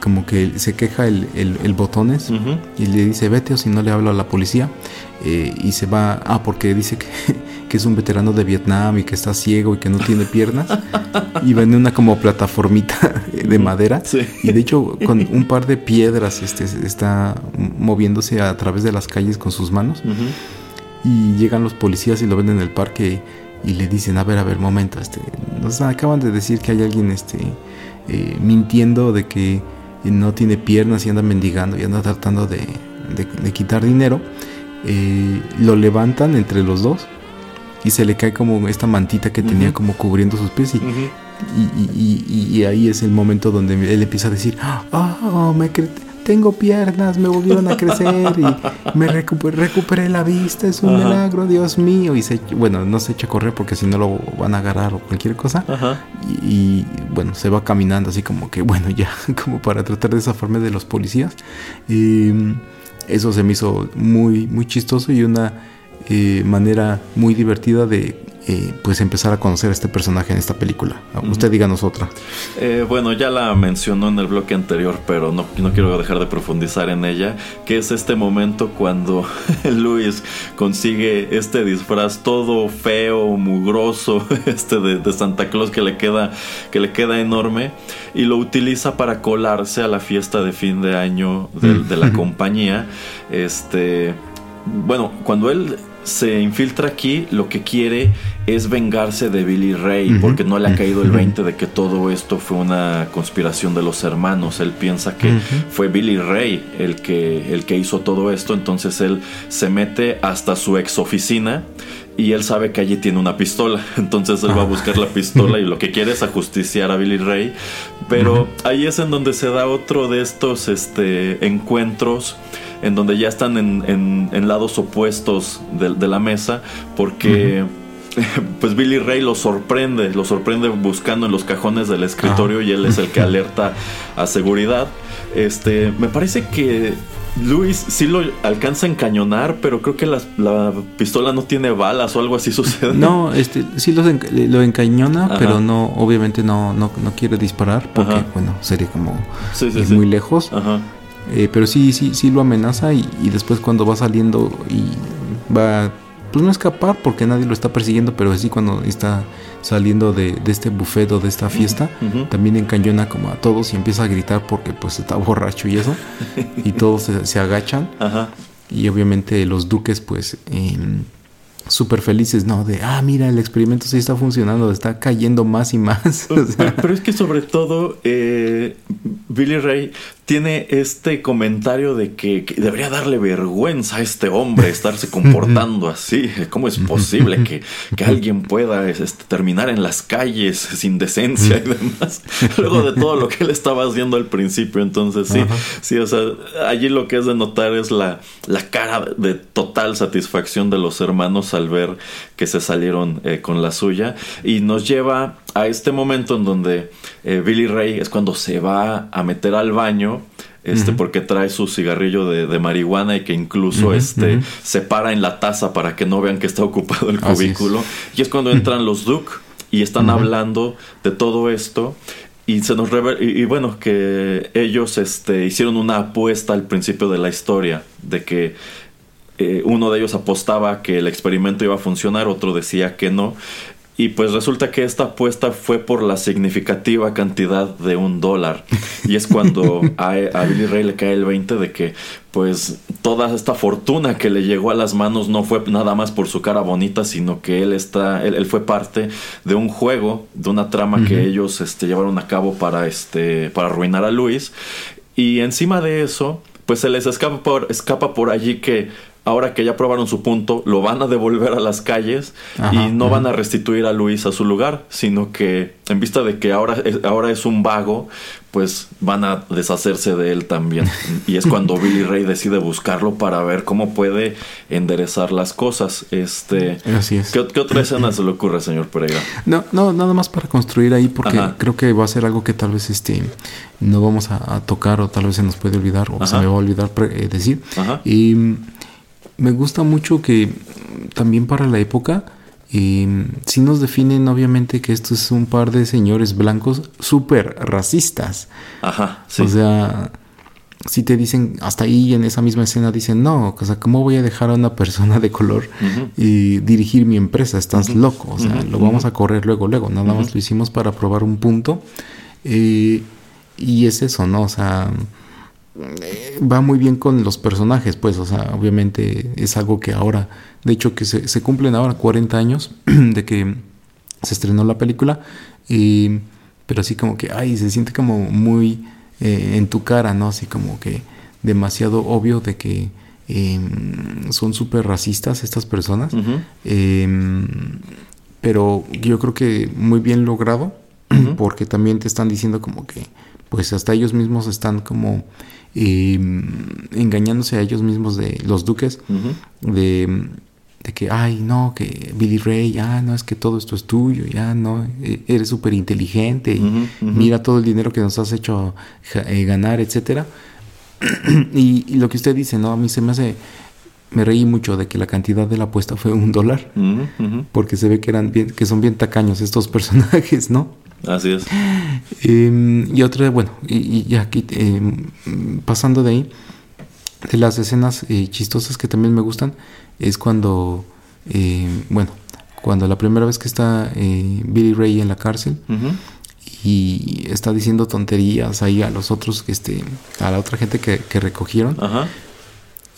como que se queja el, el, botones y le dice vete o si no le hablo a la policía eh, y se va, ah, porque dice que, que, es un veterano de Vietnam y que está ciego y que no tiene piernas y vende una como plataformita de madera y de hecho con un par de piedras este, está moviéndose a través de las calles con sus manos y llegan los policías y lo ven en el parque y le dicen, a ver, a ver, momento, este, nos acaban de decir que hay alguien este, eh, mintiendo de que no tiene piernas y anda mendigando y anda tratando de, quitar dinero, eh, lo levantan entre los dos y se le cae como esta mantita que tenía como cubriendo sus pies y, y, ahí es el momento donde él empieza a decir, oh, me tengo piernas, me volvieron a crecer y me recuperé, la vista, es un milagro, Dios mío. Y se, bueno, no se echa a correr porque si no lo van a agarrar o cualquier cosa. Y, bueno, se va caminando así como que, bueno, ya, como para tratar de zafarme de los policías. Y eso se me hizo muy, muy chistoso y una eh, manera muy divertida de eh, pues empezar a conocer a este personaje en esta película. Usted díganos otra. Eh, bueno, ya la mencionó en el bloque anterior, pero no, no quiero dejar de profundizar en ella, que es este momento cuando Luis consigue este disfraz todo feo, mugroso, este de, Santa Claus que le queda, que le queda enorme, y lo utiliza para colarse a la fiesta de fin de año de, mm. de la compañía. Este, bueno, cuando él se infiltra aquí, lo que quiere es vengarse de Billy Ray, porque no le ha caído el 20 de que todo esto fue una conspiración de los hermanos. Él piensa que fue Billy Ray el que, el que hizo todo esto, entonces él se mete hasta su ex oficina y él sabe que allí tiene una pistola. Entonces él va a buscar la pistola y lo que quiere es ajusticiar a Billy Ray. Pero ahí es en donde se da otro de estos este, encuentros en donde ya están en, lados opuestos de, la mesa, porque pues Billy Ray lo sorprende, lo sorprende buscando en los cajones del escritorio y él es el que alerta a seguridad. Este, me parece que Luis sí lo alcanza a encañonar, pero creo que la, pistola no tiene balas o algo así sucede. No, este, sí lo encañona, pero no, obviamente no, no, quiere disparar porque, bueno, sería como muy lejos. Ajá. Eh, pero sí, sí, sí lo amenaza y, después cuando va saliendo y va, pues no escapar porque nadie lo está persiguiendo, pero sí cuando está saliendo de, este buffet o de esta fiesta, también encañona como a todos y empieza a gritar porque pues está borracho y eso, y todos se, agachan. Y obviamente los duques pues... súper felices, ¿no? De, ah, mira, el experimento sí está funcionando, está cayendo más y más. pero, es que sobre todo, eh, Billy Ray tiene este comentario de que, debería darle vergüenza a este hombre estarse comportando así. ¿Cómo es posible que, alguien pueda este, terminar en las calles sin decencia y demás? Luego de todo lo que él estaba haciendo al principio. Entonces, sí, sí, o sea, allí lo que es de notar es la, la cara de total satisfacción de los hermanos al ver que se salieron eh, con la suya. Y nos lleva a este momento en donde eh, Billy Ray es cuando se va a meter al baño. Este, porque trae su cigarrillo de, marihuana y que incluso este, se para en la taza para que no vean que está ocupado el cubículo. Y es cuando entran los Duke y están hablando de todo esto. Y se nos revela, y, bueno, que ellos este, hicieron una apuesta al principio de la historia, de que eh, uno de ellos apostaba que el experimento iba a funcionar, otro decía que no. Y pues resulta que esta apuesta fue por la significativa cantidad de un dólar. Y es cuando a, Billy Ray le cae el 20 de que pues toda esta fortuna que le llegó a las manos no fue nada más por su cara bonita, sino que él está, él, fue parte de un juego, de una trama que ellos este, llevaron a cabo para, este, para arruinar a Luis. Y encima de eso, pues se les escapa por, escapa por allí que ahora que ya probaron su punto, lo van a devolver a las calles y no van a restituir a Luis a su lugar, sino que en vista de que ahora es, ahora es un vago, pues van a deshacerse de él también. Y es cuando Billy Ray decide buscarlo para ver cómo puede enderezar las cosas. Este, Así es. ¿qué, otra escena se le ocurre, señor Pereira? No, no, nada más para construir ahí, porque creo que va a ser algo que tal vez este no vamos a, tocar o tal vez se nos puede olvidar o se me va a olvidar eh, decir. Y me gusta mucho que también para la época eh, sí nos definen obviamente que esto es un par de señores blancos súper racistas. Ajá, sí. O sea, si te dicen, hasta ahí en esa misma escena dicen, no, o sea, ¿cómo voy a dejar a una persona de color y dirigir mi empresa? Estás loco, o sea, lo vamos a correr luego, luego, nada más lo hicimos para probar un punto. Eh, y es eso, ¿no? O sea, va muy bien con los personajes, pues, o sea, obviamente es algo que ahora, de hecho que se, cumplen ahora 40 años de que se estrenó la película, y pero así como que, ay, se siente como muy eh, en tu cara, ¿no? Así como que demasiado obvio de que em, son súper racistas estas personas. Em, pero yo creo que muy bien logrado, porque también te están diciendo como que, pues hasta ellos mismos están como em, engañándose a ellos mismos de los duques, de de que, ay, no, que Billy Ray, ya, no, es que todo esto es tuyo, ya, no, e, eres súper inteligente, mira todo el dinero que nos has hecho eh, ganar, etcétera. y, lo que usted dice, ¿no? A mí se me hace, me reí mucho de que la cantidad de la apuesta fue un dólar, porque se ve que eran bien, que son bien tacaños estos personajes, ¿no? Así es. Em, y otra, bueno, y, ya aquí, em, pasando de ahí, de las escenas eh, chistosas que también me gustan, es cuando, eh, bueno, cuando la primera vez que está eh, Billy Ray en la cárcel y está diciendo tonterías ahí a los otros, este, a la otra gente que, recogieron.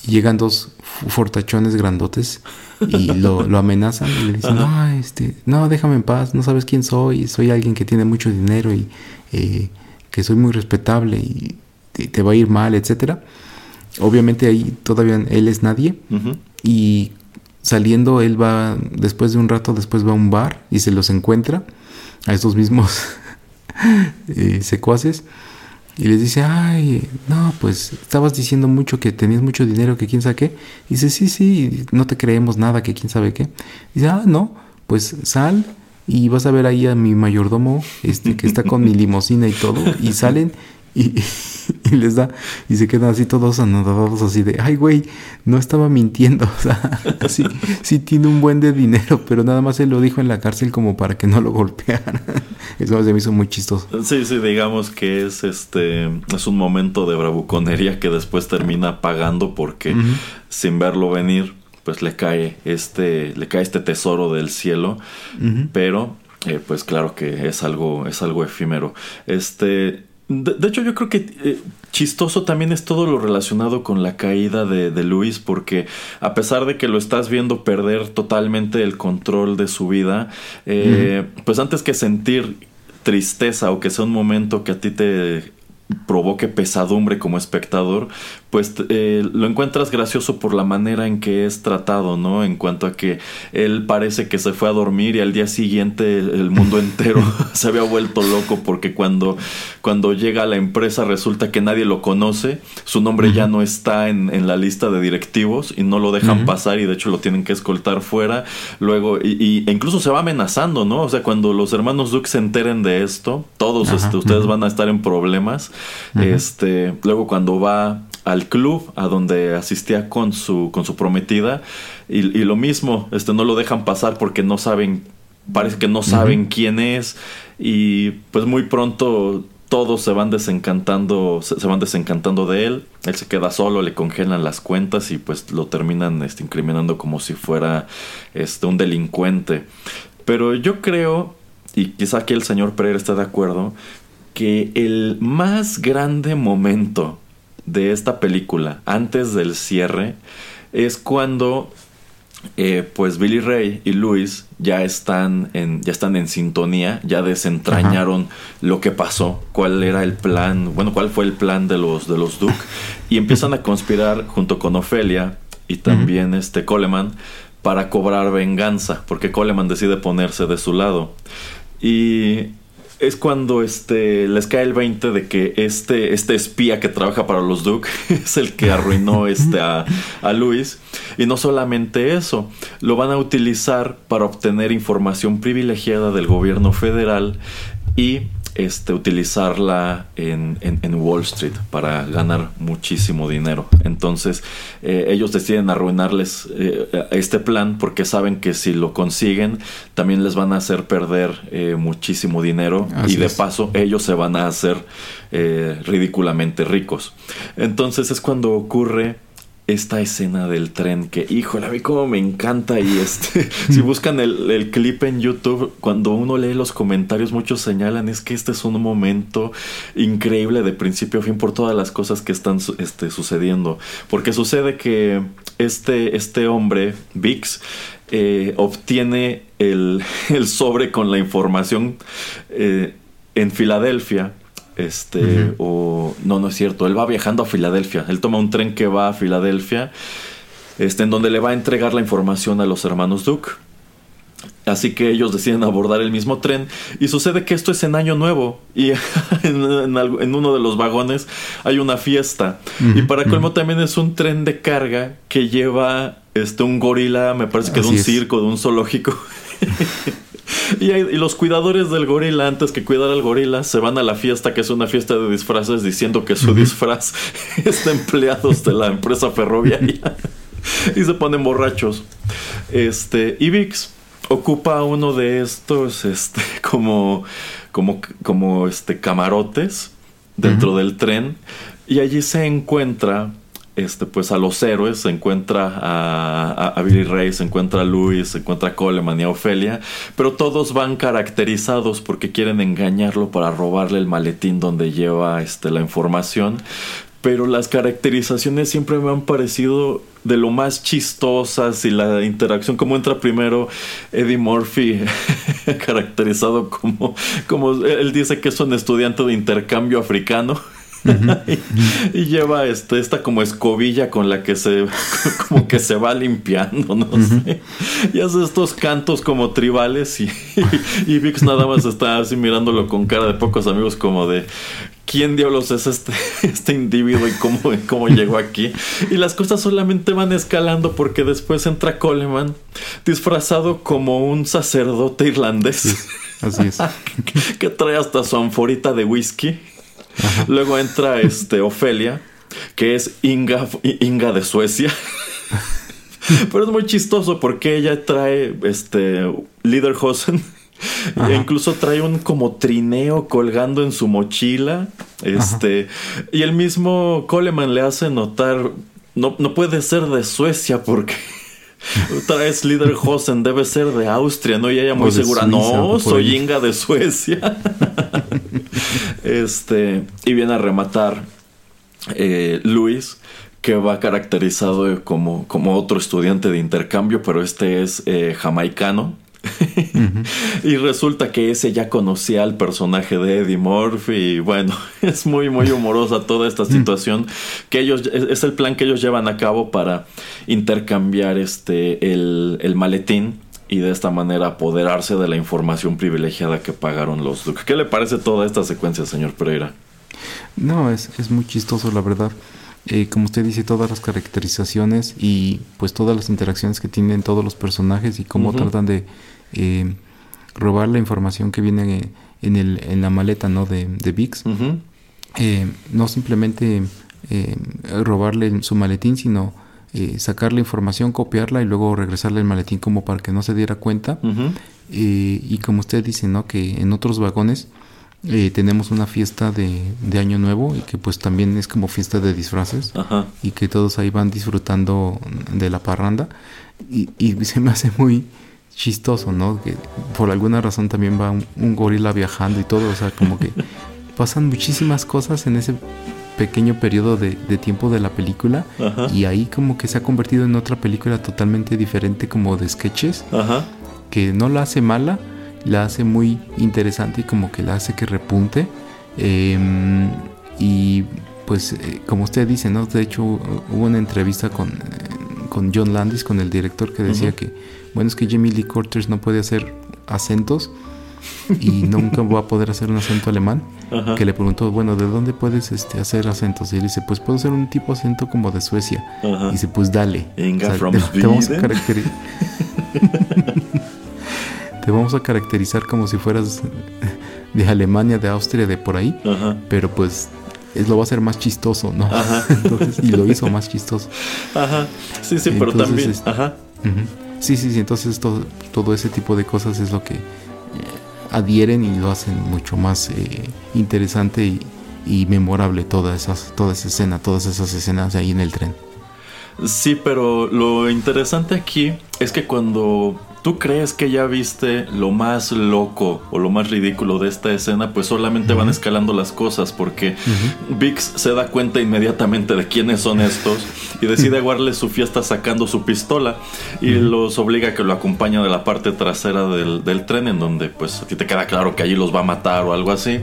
Llegan dos fortachones grandotes y lo, amenazan y le dicen, no, este, no, déjame en paz, no sabes quién soy, soy alguien que tiene mucho dinero y eh, que soy muy respetable y te, va a ir mal, etcétera. Obviamente ahí todavía él es nadie y saliendo él va, después de un rato, después va a un bar y se los encuentra a estos mismos eh, secuaces y les dice, ay, no, pues estabas diciendo mucho que tenías mucho dinero, que quién sabe qué. Y dice, sí, sí, no te creemos nada, que quién sabe qué. dice, ah, no, pues sal y vas a ver ahí a mi mayordomo, este, que está con mi limosina y todo. Y salen y, les da, y se quedan así todos anodados, así de, ay, güey, no estaba mintiendo, o sea, sí, sí tiene un buen de dinero, pero nada más él lo dijo en la cárcel como para que no lo golpearan. Eso se me hizo muy chistoso. Sí, sí, digamos que es este, es un momento de bravuconería que después termina pagando porque sin verlo venir, pues le cae este, le cae este tesoro del cielo, pero eh, pues claro que es algo, es algo efímero. Este, de, hecho, yo creo que eh, chistoso también es todo lo relacionado con la caída de, de, Luis, porque a pesar de que lo estás viendo perder totalmente el control de su vida, eh, pues antes que sentir tristeza o que sea un momento que a ti te provoque pesadumbre como espectador, pues eh, lo encuentras gracioso por la manera en que es tratado, ¿no? En cuanto a que él parece que se fue a dormir y al día siguiente el mundo entero se había vuelto loco porque cuando, cuando llega a la empresa resulta que nadie lo conoce, su nombre ya no está en, en, la lista de directivos y no lo dejan pasar y de hecho lo tienen que escoltar fuera, luego, y, e incluso se va amenazando, ¿no? O sea, cuando los hermanos Duke se enteren de esto, todos este, ustedes van a estar en problemas, este, luego cuando va al club a donde asistía con su, con su prometida y, lo mismo, este, no lo dejan pasar porque no saben, parece que no saben quién es y pues muy pronto todos se van desencantando, se, van desencantando de él, él se queda solo, le congelan las cuentas y pues lo terminan este, incriminando como si fuera este, un delincuente. Pero yo creo, y quizá aquí el señor Pereira está de acuerdo, que el más grande momento de esta película antes del cierre es cuando eh, pues Billy Ray y Luis ya están en ya están en sintonía ya desentrañaron lo que pasó cuál era el plan bueno cuál fue el plan de los de los Duke y empiezan a conspirar junto con Ofelia y también este Coleman para cobrar venganza porque Coleman decide ponerse de su lado. Y es cuando este les cae el 20 de que este, este espía que trabaja para los Duke es el que arruinó este a, a Luis. Y no solamente eso, lo van a utilizar para obtener información privilegiada del gobierno federal y este, utilizarla en, en, Wall Street para ganar muchísimo dinero. Entonces eh, ellos deciden arruinarles eh, este plan porque saben que si lo consiguen también les van a hacer perder eh, muchísimo dinero y de paso ellos se van a hacer ridículamente ricos. Entonces es cuando ocurre esta escena del tren que, híjole, a mí como me encanta y este, si buscan el, clip en YouTube, cuando uno lee los comentarios, muchos señalan es que este es un momento increíble de principio a fin por todas las cosas que están este, sucediendo. Porque sucede que este, este hombre, Vix, eh, obtiene el, el, sobre con la información. Eh, en Filadelfia, este, o no, no es cierto, él va viajando a Filadelfia, él toma un tren que va a Filadelfia, este, en donde le va a entregar la información a los hermanos Duke. Así que ellos deciden abordar el mismo tren y sucede que esto es en Año Nuevo y en, uno de los vagones hay una fiesta y para colmo también es un tren de carga que lleva este un gorila, me parece que de un circo, de un zoológico. Y, los cuidadores del gorila, antes que cuidar al gorila, se van a la fiesta, que es una fiesta de disfraces, diciendo que su disfraz es de empleados de la empresa ferroviaria. y se ponen borrachos. Este, y Vix ocupa uno de estos, este, como, como, como, este, camarotes dentro del tren. Y allí se encuentra este, pues a los héroes, se encuentra a, Billy Ray, se encuentra a Louis, se encuentra a Coleman y a Ofelia, pero todos van caracterizados porque quieren engañarlo para robarle el maletín donde lleva este, la información. Pero las caracterizaciones siempre me han parecido de lo más chistosas y la interacción, como entra primero Eddie Murphy, caracterizado como, como él dice que es un estudiante de intercambio africano y, lleva este, esta como escobilla con la que se como que se va limpiando, no sé. Y hace estos cantos como tribales y, y, Vix nada más está así mirándolo con cara de pocos amigos como de quién diablos es este, este individuo y cómo, cómo llegó aquí. Y las cosas solamente van escalando porque después entra Coleman disfrazado como un sacerdote irlandés. así es. que trae hasta su anforita de whisky. Luego entra este Ofelia, que es Inga, Inga de Suecia. Pero es muy chistoso porque ella trae este Liederhosen. E incluso trae un como trineo colgando en su mochila. Este. Y el mismo Coleman le hace notar. No, no puede ser de Suecia porque Traes Liederhosen, debe ser de Austria, ¿no? Y ella muy segura, no, soy Inga de Suecia. este, y viene a rematar eh, Luis, que va caracterizado como, como otro estudiante de intercambio, pero este es eh, jamaicano. y resulta que ese ya conocía al personaje de Eddie Murphy y bueno, es muy muy humorosa toda esta situación que ellos es el plan que ellos llevan a cabo para intercambiar este el, el maletín y de esta manera apoderarse de la información privilegiada que pagaron los Duke. ¿Qué le parece toda esta secuencia, señor Pereira? No, es, es muy chistoso, la verdad. Eh, como usted dice, todas las caracterizaciones y pues todas las interacciones que tienen todos los personajes y cómo tratan de eh, robar la información que viene en, el, en la maleta ¿no? de, de VIX. Eh, no simplemente robarle su maletín, sino sacar la información, copiarla y luego regresarle el maletín como para que no se diera cuenta. y como usted dice, ¿no? que en otros vagones eh, tenemos una fiesta de, de, Año Nuevo y que pues también es como fiesta de disfraces y que todos ahí van disfrutando de la parranda y, y, se me hace muy chistoso, ¿no? Que por alguna razón también va un, gorila viajando y todo, o sea, como que pasan muchísimas cosas en ese pequeño periodo de, de tiempo de la película y ahí como que se ha convertido en otra película totalmente diferente como de sketches que no la hace mala la hace muy interesante y como que la hace que repunte. Em, y pues eh, como usted dice, ¿no? De hecho hubo una entrevista con, eh, con John Landis, con el director, que decía que, bueno, es que Jamie Lee Curtis no puede hacer acentos y nunca va a poder hacer un acento alemán. Que le preguntó, bueno, ¿de dónde puedes este, hacer acentos? Y él dice, pues puedo hacer un tipo de acento como de Suecia. Y dice, pues dale. te, vamos a caracterizar. te vamos a caracterizar como si fueras de Alemania, de Austria, de por ahí, pero pues es, lo va a hacer más chistoso, ¿no? y lo hizo más chistoso. Ajá. Sí, sí, pero también. Este, Ajá. Sí, sí, sí. Entonces todo, todo ese tipo de cosas es lo que adhieren y lo hacen mucho más eh, interesante y, memorable toda, esas, toda esa escena, todas esas escenas ahí en el tren. Sí, pero lo interesante aquí es que cuando tú crees que ya viste lo más loco o lo más ridículo de esta escena, pues solamente van escalando las cosas porque Vix se da cuenta inmediatamente de quiénes son estos y decide aguarle su fiesta sacando su pistola y los obliga a que lo acompañen de la parte trasera del, del tren en donde pues a ti te queda claro que allí los va a matar o algo así.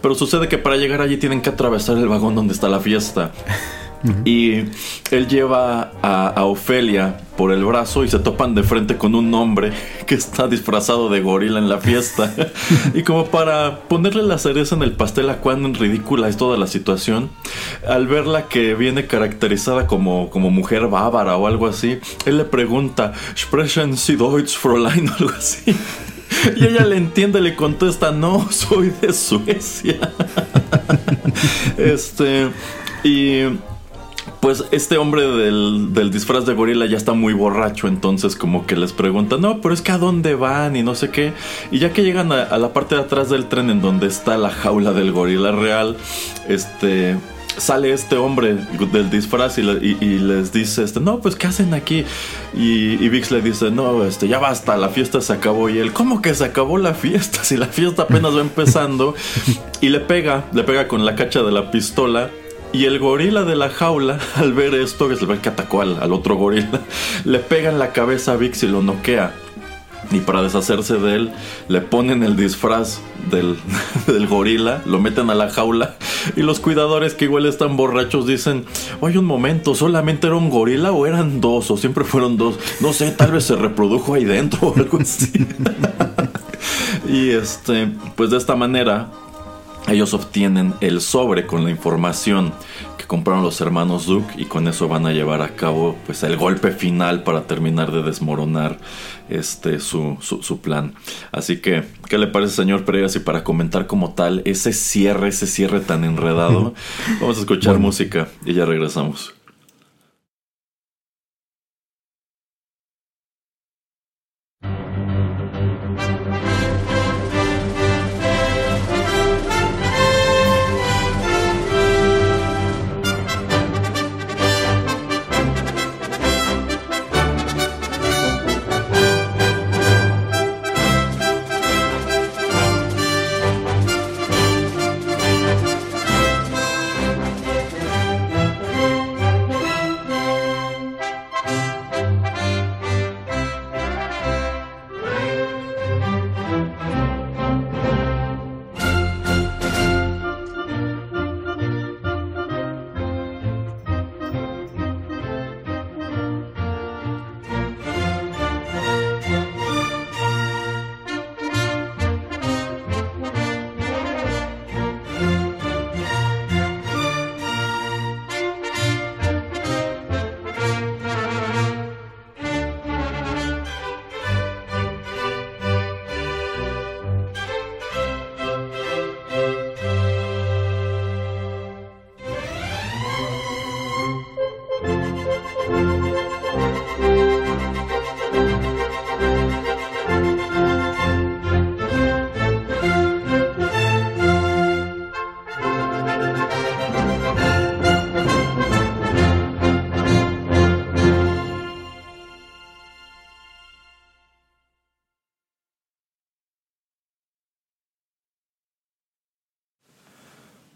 Pero sucede que para llegar allí tienen que atravesar el vagón donde está la fiesta. Y él lleva a, Ofelia por el brazo y se topan de frente con un hombre que está disfrazado de gorila en la fiesta. y como para ponerle la cereza en el pastel a cuán ridícula es toda la situación, al verla que viene caracterizada como, como mujer bávara o algo así, él le pregunta, ¿Sprechen Sie Deutsch, Fräulein? o algo así. Y ella le entiende, le contesta, no, soy de Suecia. este, y pues este hombre del, disfraz de gorila ya está muy borracho, entonces como que les pregunta, no, pero es que a dónde van y no sé qué. Y ya que llegan a, la parte de atrás del tren en donde está la jaula del gorila real, este sale este hombre del disfraz y, les dice, este, no, pues ¿qué hacen aquí? Y, Vix le dice, no, este, ya basta, la fiesta se acabó. Y él, ¿cómo que se acabó la fiesta? Si la fiesta apenas va empezando. y le pega, le pega con la cacha de la pistola. Y el gorila de la jaula, al ver esto, que es el que atacó al, al otro gorila, le pega en la cabeza a Vix y lo noquea. Y para deshacerse de él, le ponen el disfraz del, del, gorila, lo meten a la jaula. Y los cuidadores que igual están borrachos dicen: Oye, un momento, ¿solamente era un gorila o eran dos? O siempre fueron dos. No sé, tal vez se reprodujo ahí dentro o algo así. y este, pues de esta manera, ellos obtienen el sobre con la información que compraron los hermanos Duke y con eso van a llevar a cabo pues el golpe final para terminar de desmoronar este su, su, plan. Así que, ¿qué le parece señor Pereira si para comentar como tal ese cierre, ese cierre tan enredado, vamos a escuchar música y ya regresamos.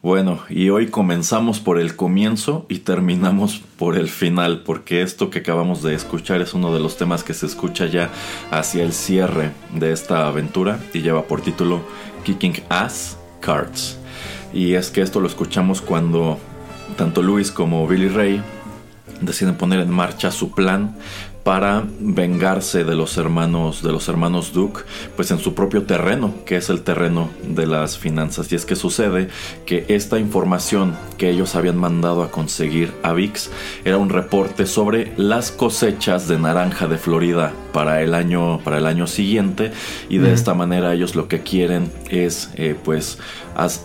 Bueno, y hoy comenzamos por el comienzo y terminamos por el final, porque esto que acabamos de escuchar es uno de los temas que se escucha ya hacia el cierre de esta aventura y lleva por título Kicking Ass Cards. Y es que esto lo escuchamos cuando tanto Luis como Billy Ray deciden poner en marcha su plan para vengarse de los hermanos de los hermanos Duke pues en su propio terreno que es el terreno de las finanzas. Y es que sucede que esta información que ellos habían mandado a conseguir a VIX era un reporte sobre las cosechas de naranja de Florida para el año para el año siguiente. Y de esta manera ellos lo que quieren es eh, pues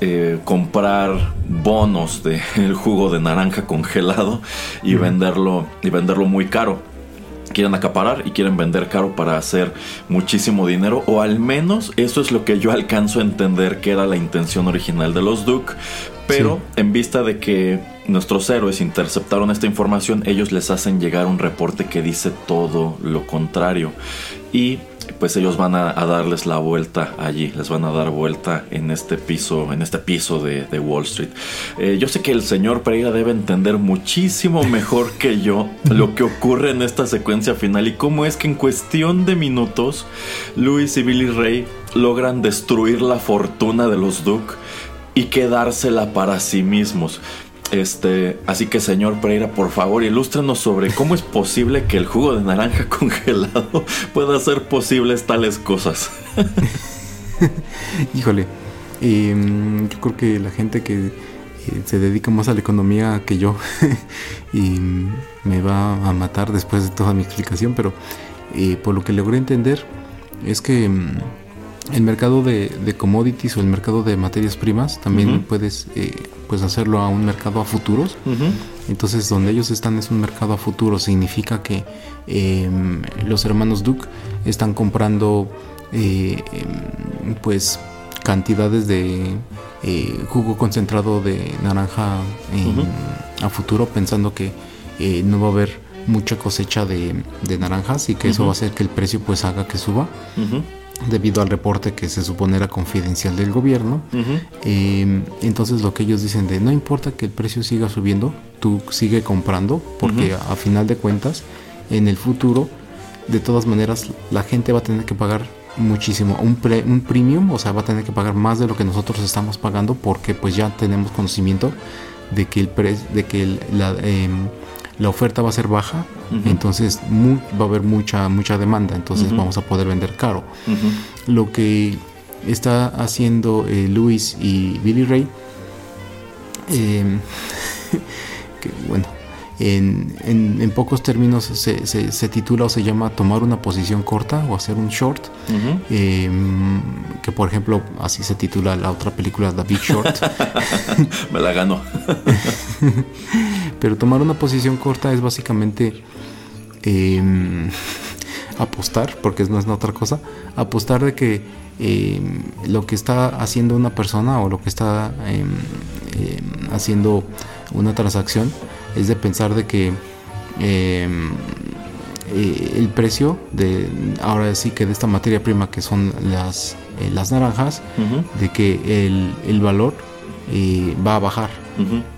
eh, comprar bonos del jugo de naranja congelado y venderlo y venderlo muy caro quieren acaparar y quieren vender caro para hacer muchísimo dinero o al menos eso es lo que yo alcanzo a entender que era la intención original de los Duke. Pero en vista de que nuestros héroes interceptaron esta información ellos les hacen llegar un reporte que dice todo lo contrario. Y pues ellos van a, darles la vuelta allí, les van a dar vuelta en este piso, en este piso de, Wall Street. Eh, yo sé que el señor Pereira debe entender muchísimo mejor que yo lo que ocurre en esta secuencia final y cómo es que en cuestión de minutos Luis y Billy Ray logran destruir la fortuna de los Duke y quedársela para sí mismos. Este, así que señor Pereira, por favor, ilústrenos sobre cómo es posible que el jugo de naranja congelado pueda hacer posibles tales cosas. Híjole, em, yo creo que la gente que eh, se dedica más a la economía que yo me va a matar después de toda mi explicación, pero eh, por lo que logré entender es que em, el mercado de, commodities o el mercado de materias primas también puedes eh, pues hacerlo a un mercado a futuros. Entonces donde ellos están es un mercado a futuros. Significa que em, los hermanos Duke están comprando eh, em, pues cantidades de eh, jugo concentrado de naranja a futuro pensando que no va a haber mucha cosecha de, naranjas y que eso va a hacer que el precio pues haga que suba debido al reporte que se supone era confidencial del gobierno. Em, entonces lo que ellos dicen de no importa que el precio siga subiendo, tú sigue comprando porque a final de cuentas en el futuro de todas maneras la gente va a tener que pagar muchísimo un, un premium, o sea, va a tener que pagar más de lo que nosotros estamos pagando porque pues ya tenemos conocimiento de que el pre de que el, la, em, la oferta va a ser baja, entonces va a haber mucha, mucha demanda, entonces vamos a poder vender caro. Lo que está haciendo eh, Luis y Billy Ray, em, que bueno, en, pocos términos se, titula o se llama tomar una posición corta o hacer un short, em, que por ejemplo así se titula la otra película The Big Short. Me la gano. Pero tomar una posición corta es básicamente em, apostar, porque no es otra cosa, apostar de que em, lo que está haciendo una persona o lo que está em, haciendo una transacción es de pensar de que eh, el precio de ahora sí que de esta materia prima que son las, eh, las naranjas, de que el, el valor eh, va a bajar.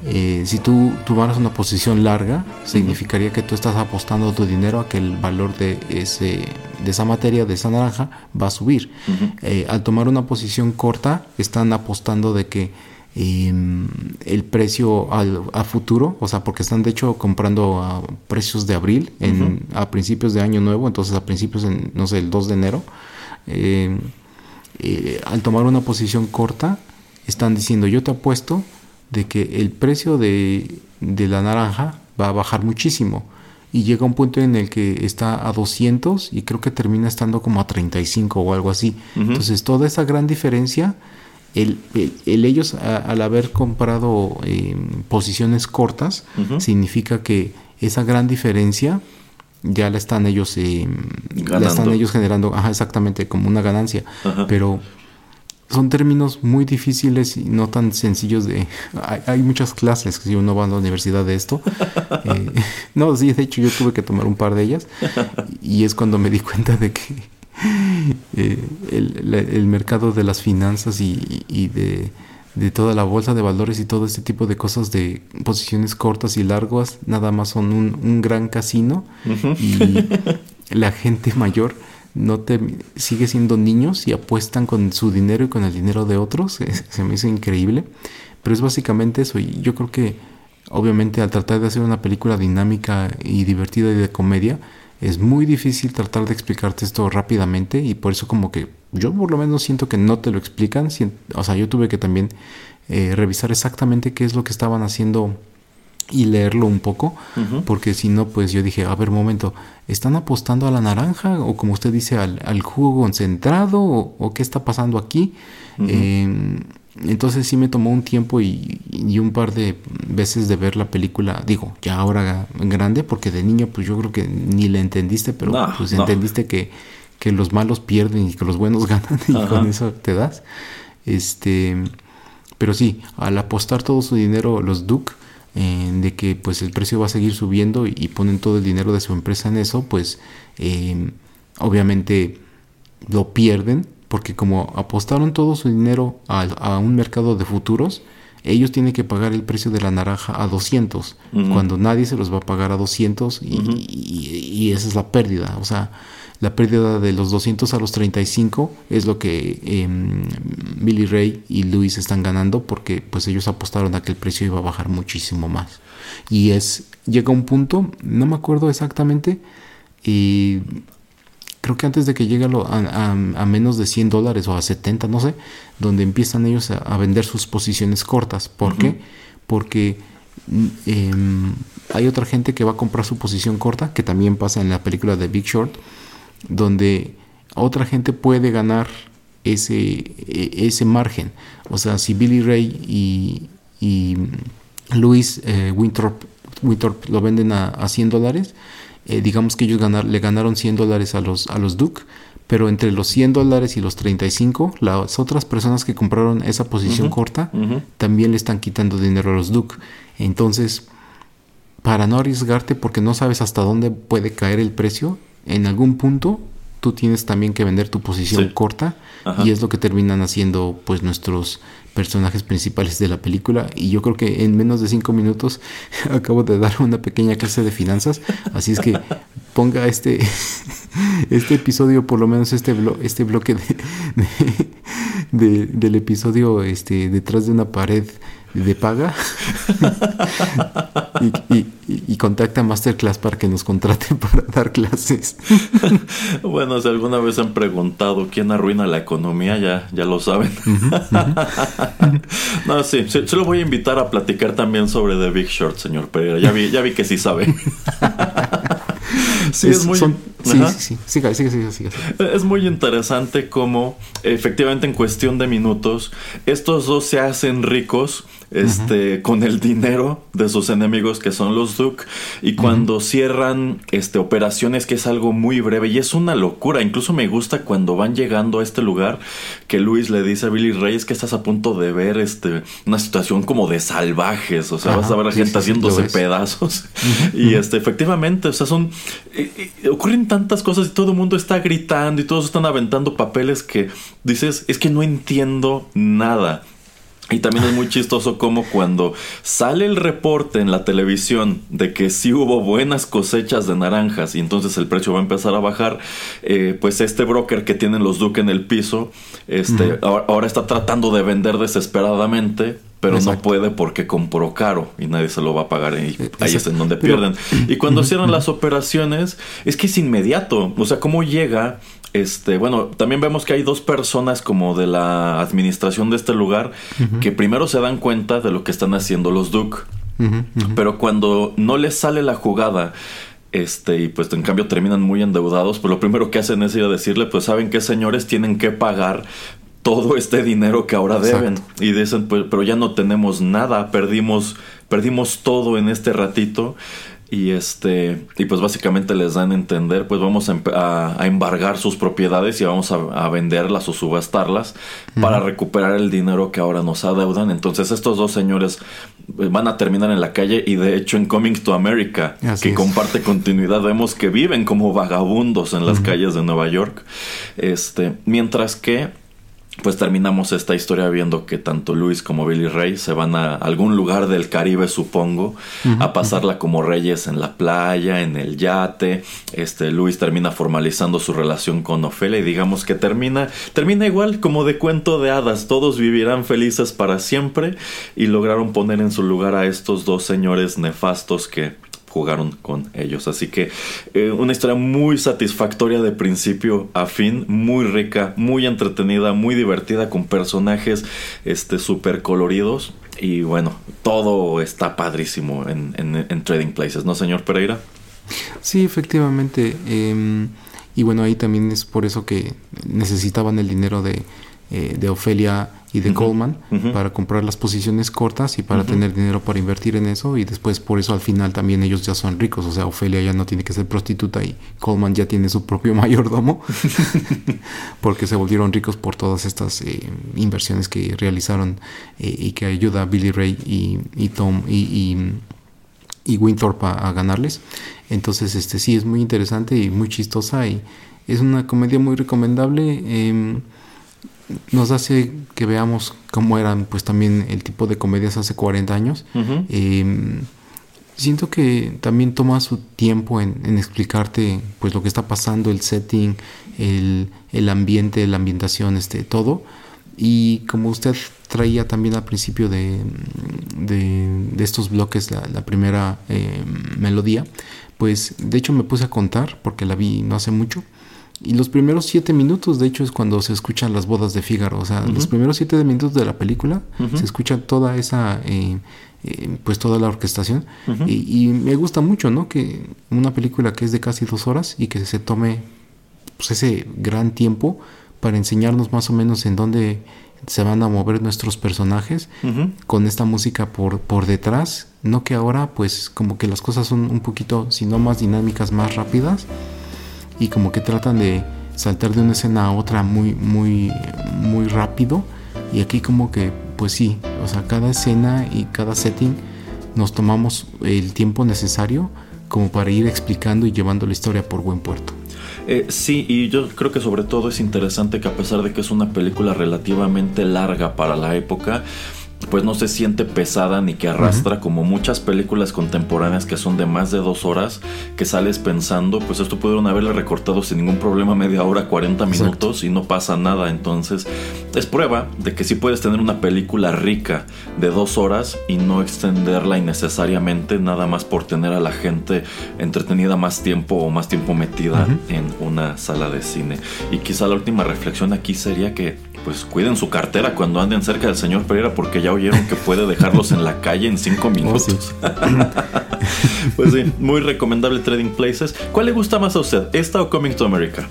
Eh, si tú tomaras una posición larga, significaría que tú estás apostando tu dinero a que el valor de, ese, de esa materia, de esa naranja, va a subir. Eh, al tomar una posición corta, están apostando de que em, el precio a futuro, o sea, porque están de hecho comprando a precios de abril, en, a principios de año nuevo, entonces a principios, en, no sé, el 2 de enero, em, al tomar una posición corta, están diciendo, yo te apuesto de que el precio de, la naranja va a bajar muchísimo. Y llega un punto en el que está a 200 y creo que termina estando como a 35 o algo así. Entonces toda esa gran diferencia, el, ellos al haber comprado eh, posiciones cortas, significa que esa gran diferencia ya la están ellos eh, la están ellos generando exactamente como una ganancia. Pero son términos muy difíciles y no tan sencillos de... Hay, muchas clases si uno va a la universidad de esto. Eh, no, sí, de hecho yo tuve que tomar un par de ellas y es cuando me di cuenta de que eh, el, mercado de las finanzas y, de, toda la bolsa de valores y todo este tipo de cosas de posiciones cortas y largas nada más son un, un gran casino y la gente mayor no te sigue siendo niños y apuestan con su dinero y con el dinero de otros. Se, me hizo increíble. Pero es básicamente eso. Y yo creo que, obviamente, al tratar de hacer una película dinámica y divertida y de comedia, es muy difícil tratar de explicarte esto rápidamente. Y por eso, como que yo por lo menos siento que no te lo explican. O sea, yo tuve que también eh, revisar exactamente qué es lo que estaban haciendo y leerlo un poco, porque si no, pues yo dije, a ver, momento, ¿están apostando a la naranja o como usted dice, al, jugo concentrado o, qué está pasando aquí? Em, entonces sí me tomó un tiempo y, un par de veces de ver la película, digo, ya ahora grande, porque de niño pues yo creo que ni le entendiste, pero pues entendiste que, que, los malos pierden y que los buenos ganan y con eso te das. Este, pero sí, al apostar todo su dinero los Duke, de que pues el precio va a seguir subiendo y, ponen todo el dinero de su empresa en eso, pues em, obviamente lo pierden porque como apostaron todo su dinero a, un mercado de futuros, ellos tienen que pagar el precio de la naranja a 200, cuando nadie se los va a pagar a 200 y, esa es la pérdida. O sea, la pérdida de los 200 a los 35 es lo que em, Billy Ray y Luis están ganando porque pues ellos apostaron a que el precio iba a bajar muchísimo más. Y es, llega un punto, no me acuerdo exactamente, y creo que antes de que llegue a, a, menos de 100 dólares o a 70, no sé, donde empiezan ellos a, vender sus posiciones cortas. ¿Por qué? Porque em, hay otra gente que va a comprar su posición corta, que también pasa en la película de Big Short, donde otra gente puede ganar ese, e, ese margen. O sea, si Billy Ray y, y Luis eh, Winthrop, lo venden a, a 100 dólares, eh, digamos que ellos ganar, le ganaron 100 dólares a los, a los Duke, pero entre los 100 dólares y los 35, las otras personas que compraron esa posición corta también le están quitando dinero a los Duke. Entonces, para no arriesgarte porque no sabes hasta dónde puede caer el precio, en algún punto tú tienes también que vender tu posición corta y es lo que terminan haciendo pues nuestros personajes principales de la película. Y yo creo que en menos de cinco minutos acabo de dar una pequeña clase de finanzas. Así es que ponga este este episodio por lo menos este este bloque de, del episodio este detrás de una pared de paga y, contacta a Masterclass para que nos contraten para dar clases. bueno, si alguna vez han preguntado quién arruina la economía, ya, ya lo saben. no, sí, sí, se lo voy a invitar a platicar también sobre The Big Short, señor Pereira. Ya vi, ya vi que sí sabe. sí, es, muy... sí, sí, sí, Es muy interesante cómo efectivamente en cuestión de minutos estos dos se hacen ricos este, con el dinero de sus enemigos que son los Duke. Y cuando cierran este, operaciones, que es algo muy breve y es una locura. Incluso me gusta cuando van llegando a este lugar que Luis le dice a Billy Reyes que estás a punto de ver este, una situación como de salvajes. O sea, vas a ver a gente haciéndose pedazos. Y este, efectivamente, o sea, son. Eh, eh, ocurren tantas cosas y todo el mundo está gritando y todos están aventando papeles que dices, es que no entiendo nada. Y también es muy chistoso como cuando sale el reporte en la televisión de que sí hubo buenas cosechas de naranjas y entonces el precio va a empezar a bajar, eh, pues este broker que tienen los Duque en el piso, este, ahora, está tratando de vender desesperadamente, pero no puede porque compró caro y nadie se lo va a pagar y ahí es en donde pierden. Y cuando cierran las operaciones, es que es inmediato, o sea, cómo llega este, bueno, también vemos que hay dos personas como de la administración de este lugar que primero se dan cuenta de lo que están haciendo los Duke. Pero cuando no les sale la jugada, este, y pues en cambio terminan muy endeudados, pues lo primero que hacen es ir a decirle, pues saben que señores tienen que pagar todo este dinero que ahora deben. Y dicen, pues, pero ya no tenemos nada, perdimos, perdimos todo en este ratito. Y este, y pues básicamente les dan a entender, pues vamos a, embargar sus propiedades y vamos a, venderlas o subastarlas para recuperar el dinero que ahora nos adeudan. Entonces estos dos señores eh, van a terminar en la calle y de hecho en Coming to America, que comparte continuidad, vemos que viven como vagabundos en las calles de Nueva York. Este, mientras que pues terminamos esta historia viendo que tanto Luis como Billy Ray se van a algún lugar del Caribe, supongo, a pasarla como reyes en la playa, en el yate. Este Luis termina formalizando su relación con Ofelia y digamos que termina termina igual como de cuento de hadas, todos vivirán felices para siempre y lograron poner en su lugar a estos dos señores nefastos que jugaron con ellos. Así que eh, una historia muy satisfactoria de principio a fin, muy rica, muy entretenida, muy divertida, con personajes este súper coloridos. Y bueno, todo está padrísimo en, Trading Places, ¿no, señor Pereira? Sí, efectivamente. Em, y bueno, ahí también es por eso que necesitaban el dinero de, eh, de Ofelia y de Coleman para comprar las posiciones cortas y para tener dinero para invertir en eso y después por eso al final también ellos ya son ricos, o sea, Ofelia ya no tiene que ser prostituta y Coleman ya tiene su propio mayordomo porque se volvieron ricos por todas estas eh, inversiones que realizaron eh, y que ayuda a Billy Ray y, Tom y, y, Winthorpe a, ganarles. Entonces, este sí es muy interesante y muy chistosa y Es una comedia muy recomendable. Em, nos hace que veamos cómo eran pues también el tipo de comedias hace 40 años. Em, siento que también toma su tiempo en, explicarte pues lo que está pasando, el setting, el, el ambiente, la ambientación, este, todo. Y como usted traía también al principio de, de, estos bloques la, primera eh, melodía, pues de hecho me puse a contar porque la vi no hace mucho. Y los primeros siete minutos, de hecho, es cuando se escuchan las bodas de Fígaro. O sea, los primeros siete minutos de la película se escucha toda esa, eh, eh, pues toda la orquestación. y, y, me gusta mucho, ¿no? Que una película que es de casi dos horas y que se tome pues, ese gran tiempo para enseñarnos más o menos en dónde se van a mover nuestros personajes con esta música por, por detrás. No que ahora pues como que las cosas son un poquito, si no más dinámicas, más rápidas y como que tratan de saltar de una escena a otra muy, muy, muy rápido. Y aquí como que pues sí, o sea, cada escena y cada setting nos tomamos el tiempo necesario como para ir explicando y llevando la historia por buen puerto. Eh, sí, y yo creo que sobre todo es interesante que a pesar de que es una película relativamente larga para la época, pues no se siente pesada ni que arrastra como muchas películas contemporáneas que son de más de dos horas que sales pensando pues esto pudieron haberle recortado sin ningún problema media hora 40 minutos y no pasa nada. Entonces es prueba de que sí puedes tener una película rica de dos horas y no extenderla innecesariamente nada más por tener a la gente entretenida más tiempo o más tiempo metida en una sala de cine. Y quizá la última reflexión aquí sería que pues cuiden su cartera cuando anden cerca del señor Pereira porque ya oyeron que puede dejarlos en la calle en cinco oh, minutos. pues sí, muy recomendable Trading Places. ¿Cuál le gusta más a usted, esta o Coming to America?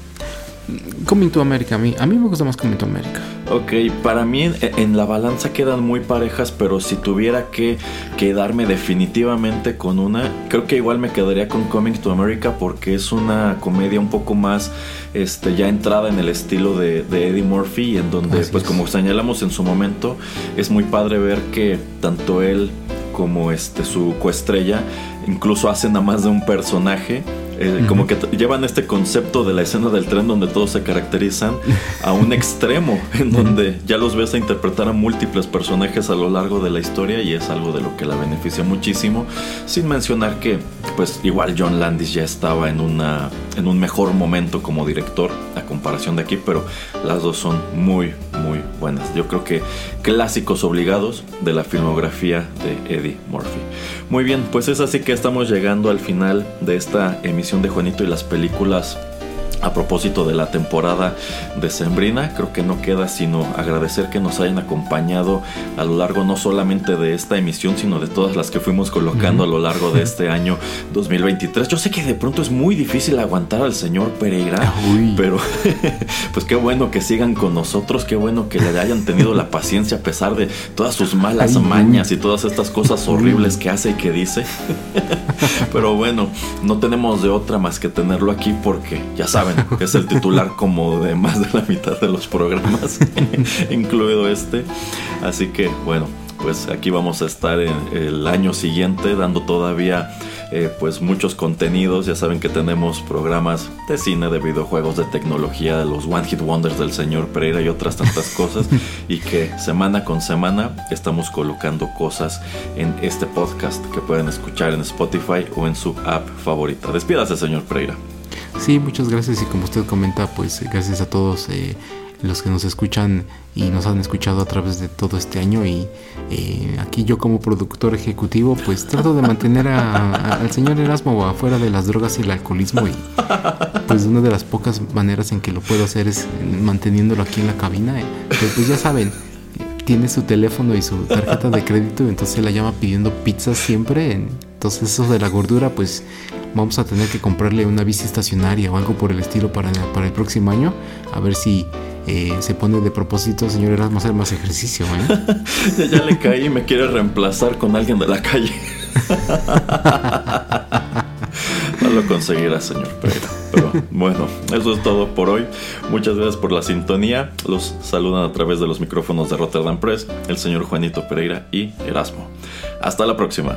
Coming to America, a mí, a mí me gusta más Coming to America. Ok, para mí en, la balanza quedan muy parejas, pero si tuviera que quedarme definitivamente con una, creo que igual me quedaría con Coming to America porque es una comedia un poco más este, ya entrada en el estilo de, Eddie Murphy, en donde, pues como señalamos en su momento, es muy padre ver que tanto él como este, su coestrella incluso hacen a más de un personaje eh, como que llevan este concepto de la escena del tren donde todos se caracterizan a un extremo, en donde ya los ves a interpretar a múltiples personajes a lo largo de la historia y es algo de lo que la beneficia muchísimo, sin mencionar que pues igual John Landis ya estaba en, una, en un mejor momento como director a comparación de aquí, pero las dos son muy, muy buenas. Yo creo que clásicos obligados de la filmografía de Eddie Murphy. Muy bien, pues es así que estamos llegando al final de esta emisión de Juanito y las películas a propósito de la temporada de Sembrina, creo que no queda sino agradecer que nos hayan acompañado a lo largo no solamente de esta emisión, sino de todas las que fuimos colocando a lo largo de este año 2023. Yo sé que de pronto es muy difícil aguantar al señor Pereira, pero pues qué bueno que sigan con nosotros, qué bueno que le hayan tenido la paciencia a pesar de todas sus malas mañas y todas estas cosas horribles que hace y que dice. pero bueno, no tenemos de otra más que tenerlo aquí porque ya saben que es el titular como de más de la mitad de los programas, incluido este. Así que bueno, pues aquí vamos a estar el año siguiente dando todavía eh, pues muchos contenidos. Ya saben que tenemos programas de cine, de videojuegos, de tecnología, de los One Hit Wonders del señor Pereira y otras tantas cosas. y que semana con semana estamos colocando cosas en este podcast que pueden escuchar en Spotify o en su app favorita. Despídase, señor Pereira. Sí, muchas gracias. Y como usted comenta, pues gracias a todos eh, los que nos escuchan y nos han escuchado a través de todo este año. Y eh, aquí yo como productor ejecutivo pues trato de mantener al señor Erasmo afuera de las drogas y el alcoholismo. Y pues una de las pocas maneras en que lo puedo hacer es manteniéndolo aquí en la cabina, eh, pero pues ya saben, tiene su teléfono y su tarjeta de crédito, entonces la llama pidiendo pizza siempre, entonces eso de la gordura pues vamos a tener que comprarle una bici estacionaria o algo por el estilo para, para el próximo año. A ver si eh, se pone de propósito, señor Erasmo, hacer más ejercicio. ¿eh? ya, le caí y me quiere reemplazar con alguien de la calle. no lo conseguirá, señor Pereira. Pero bueno, eso es todo por hoy. Muchas gracias por la sintonía. Los saludan a través de los micrófonos de Rotterdam Press el señor Juanito Pereira y Erasmo. Hasta la próxima.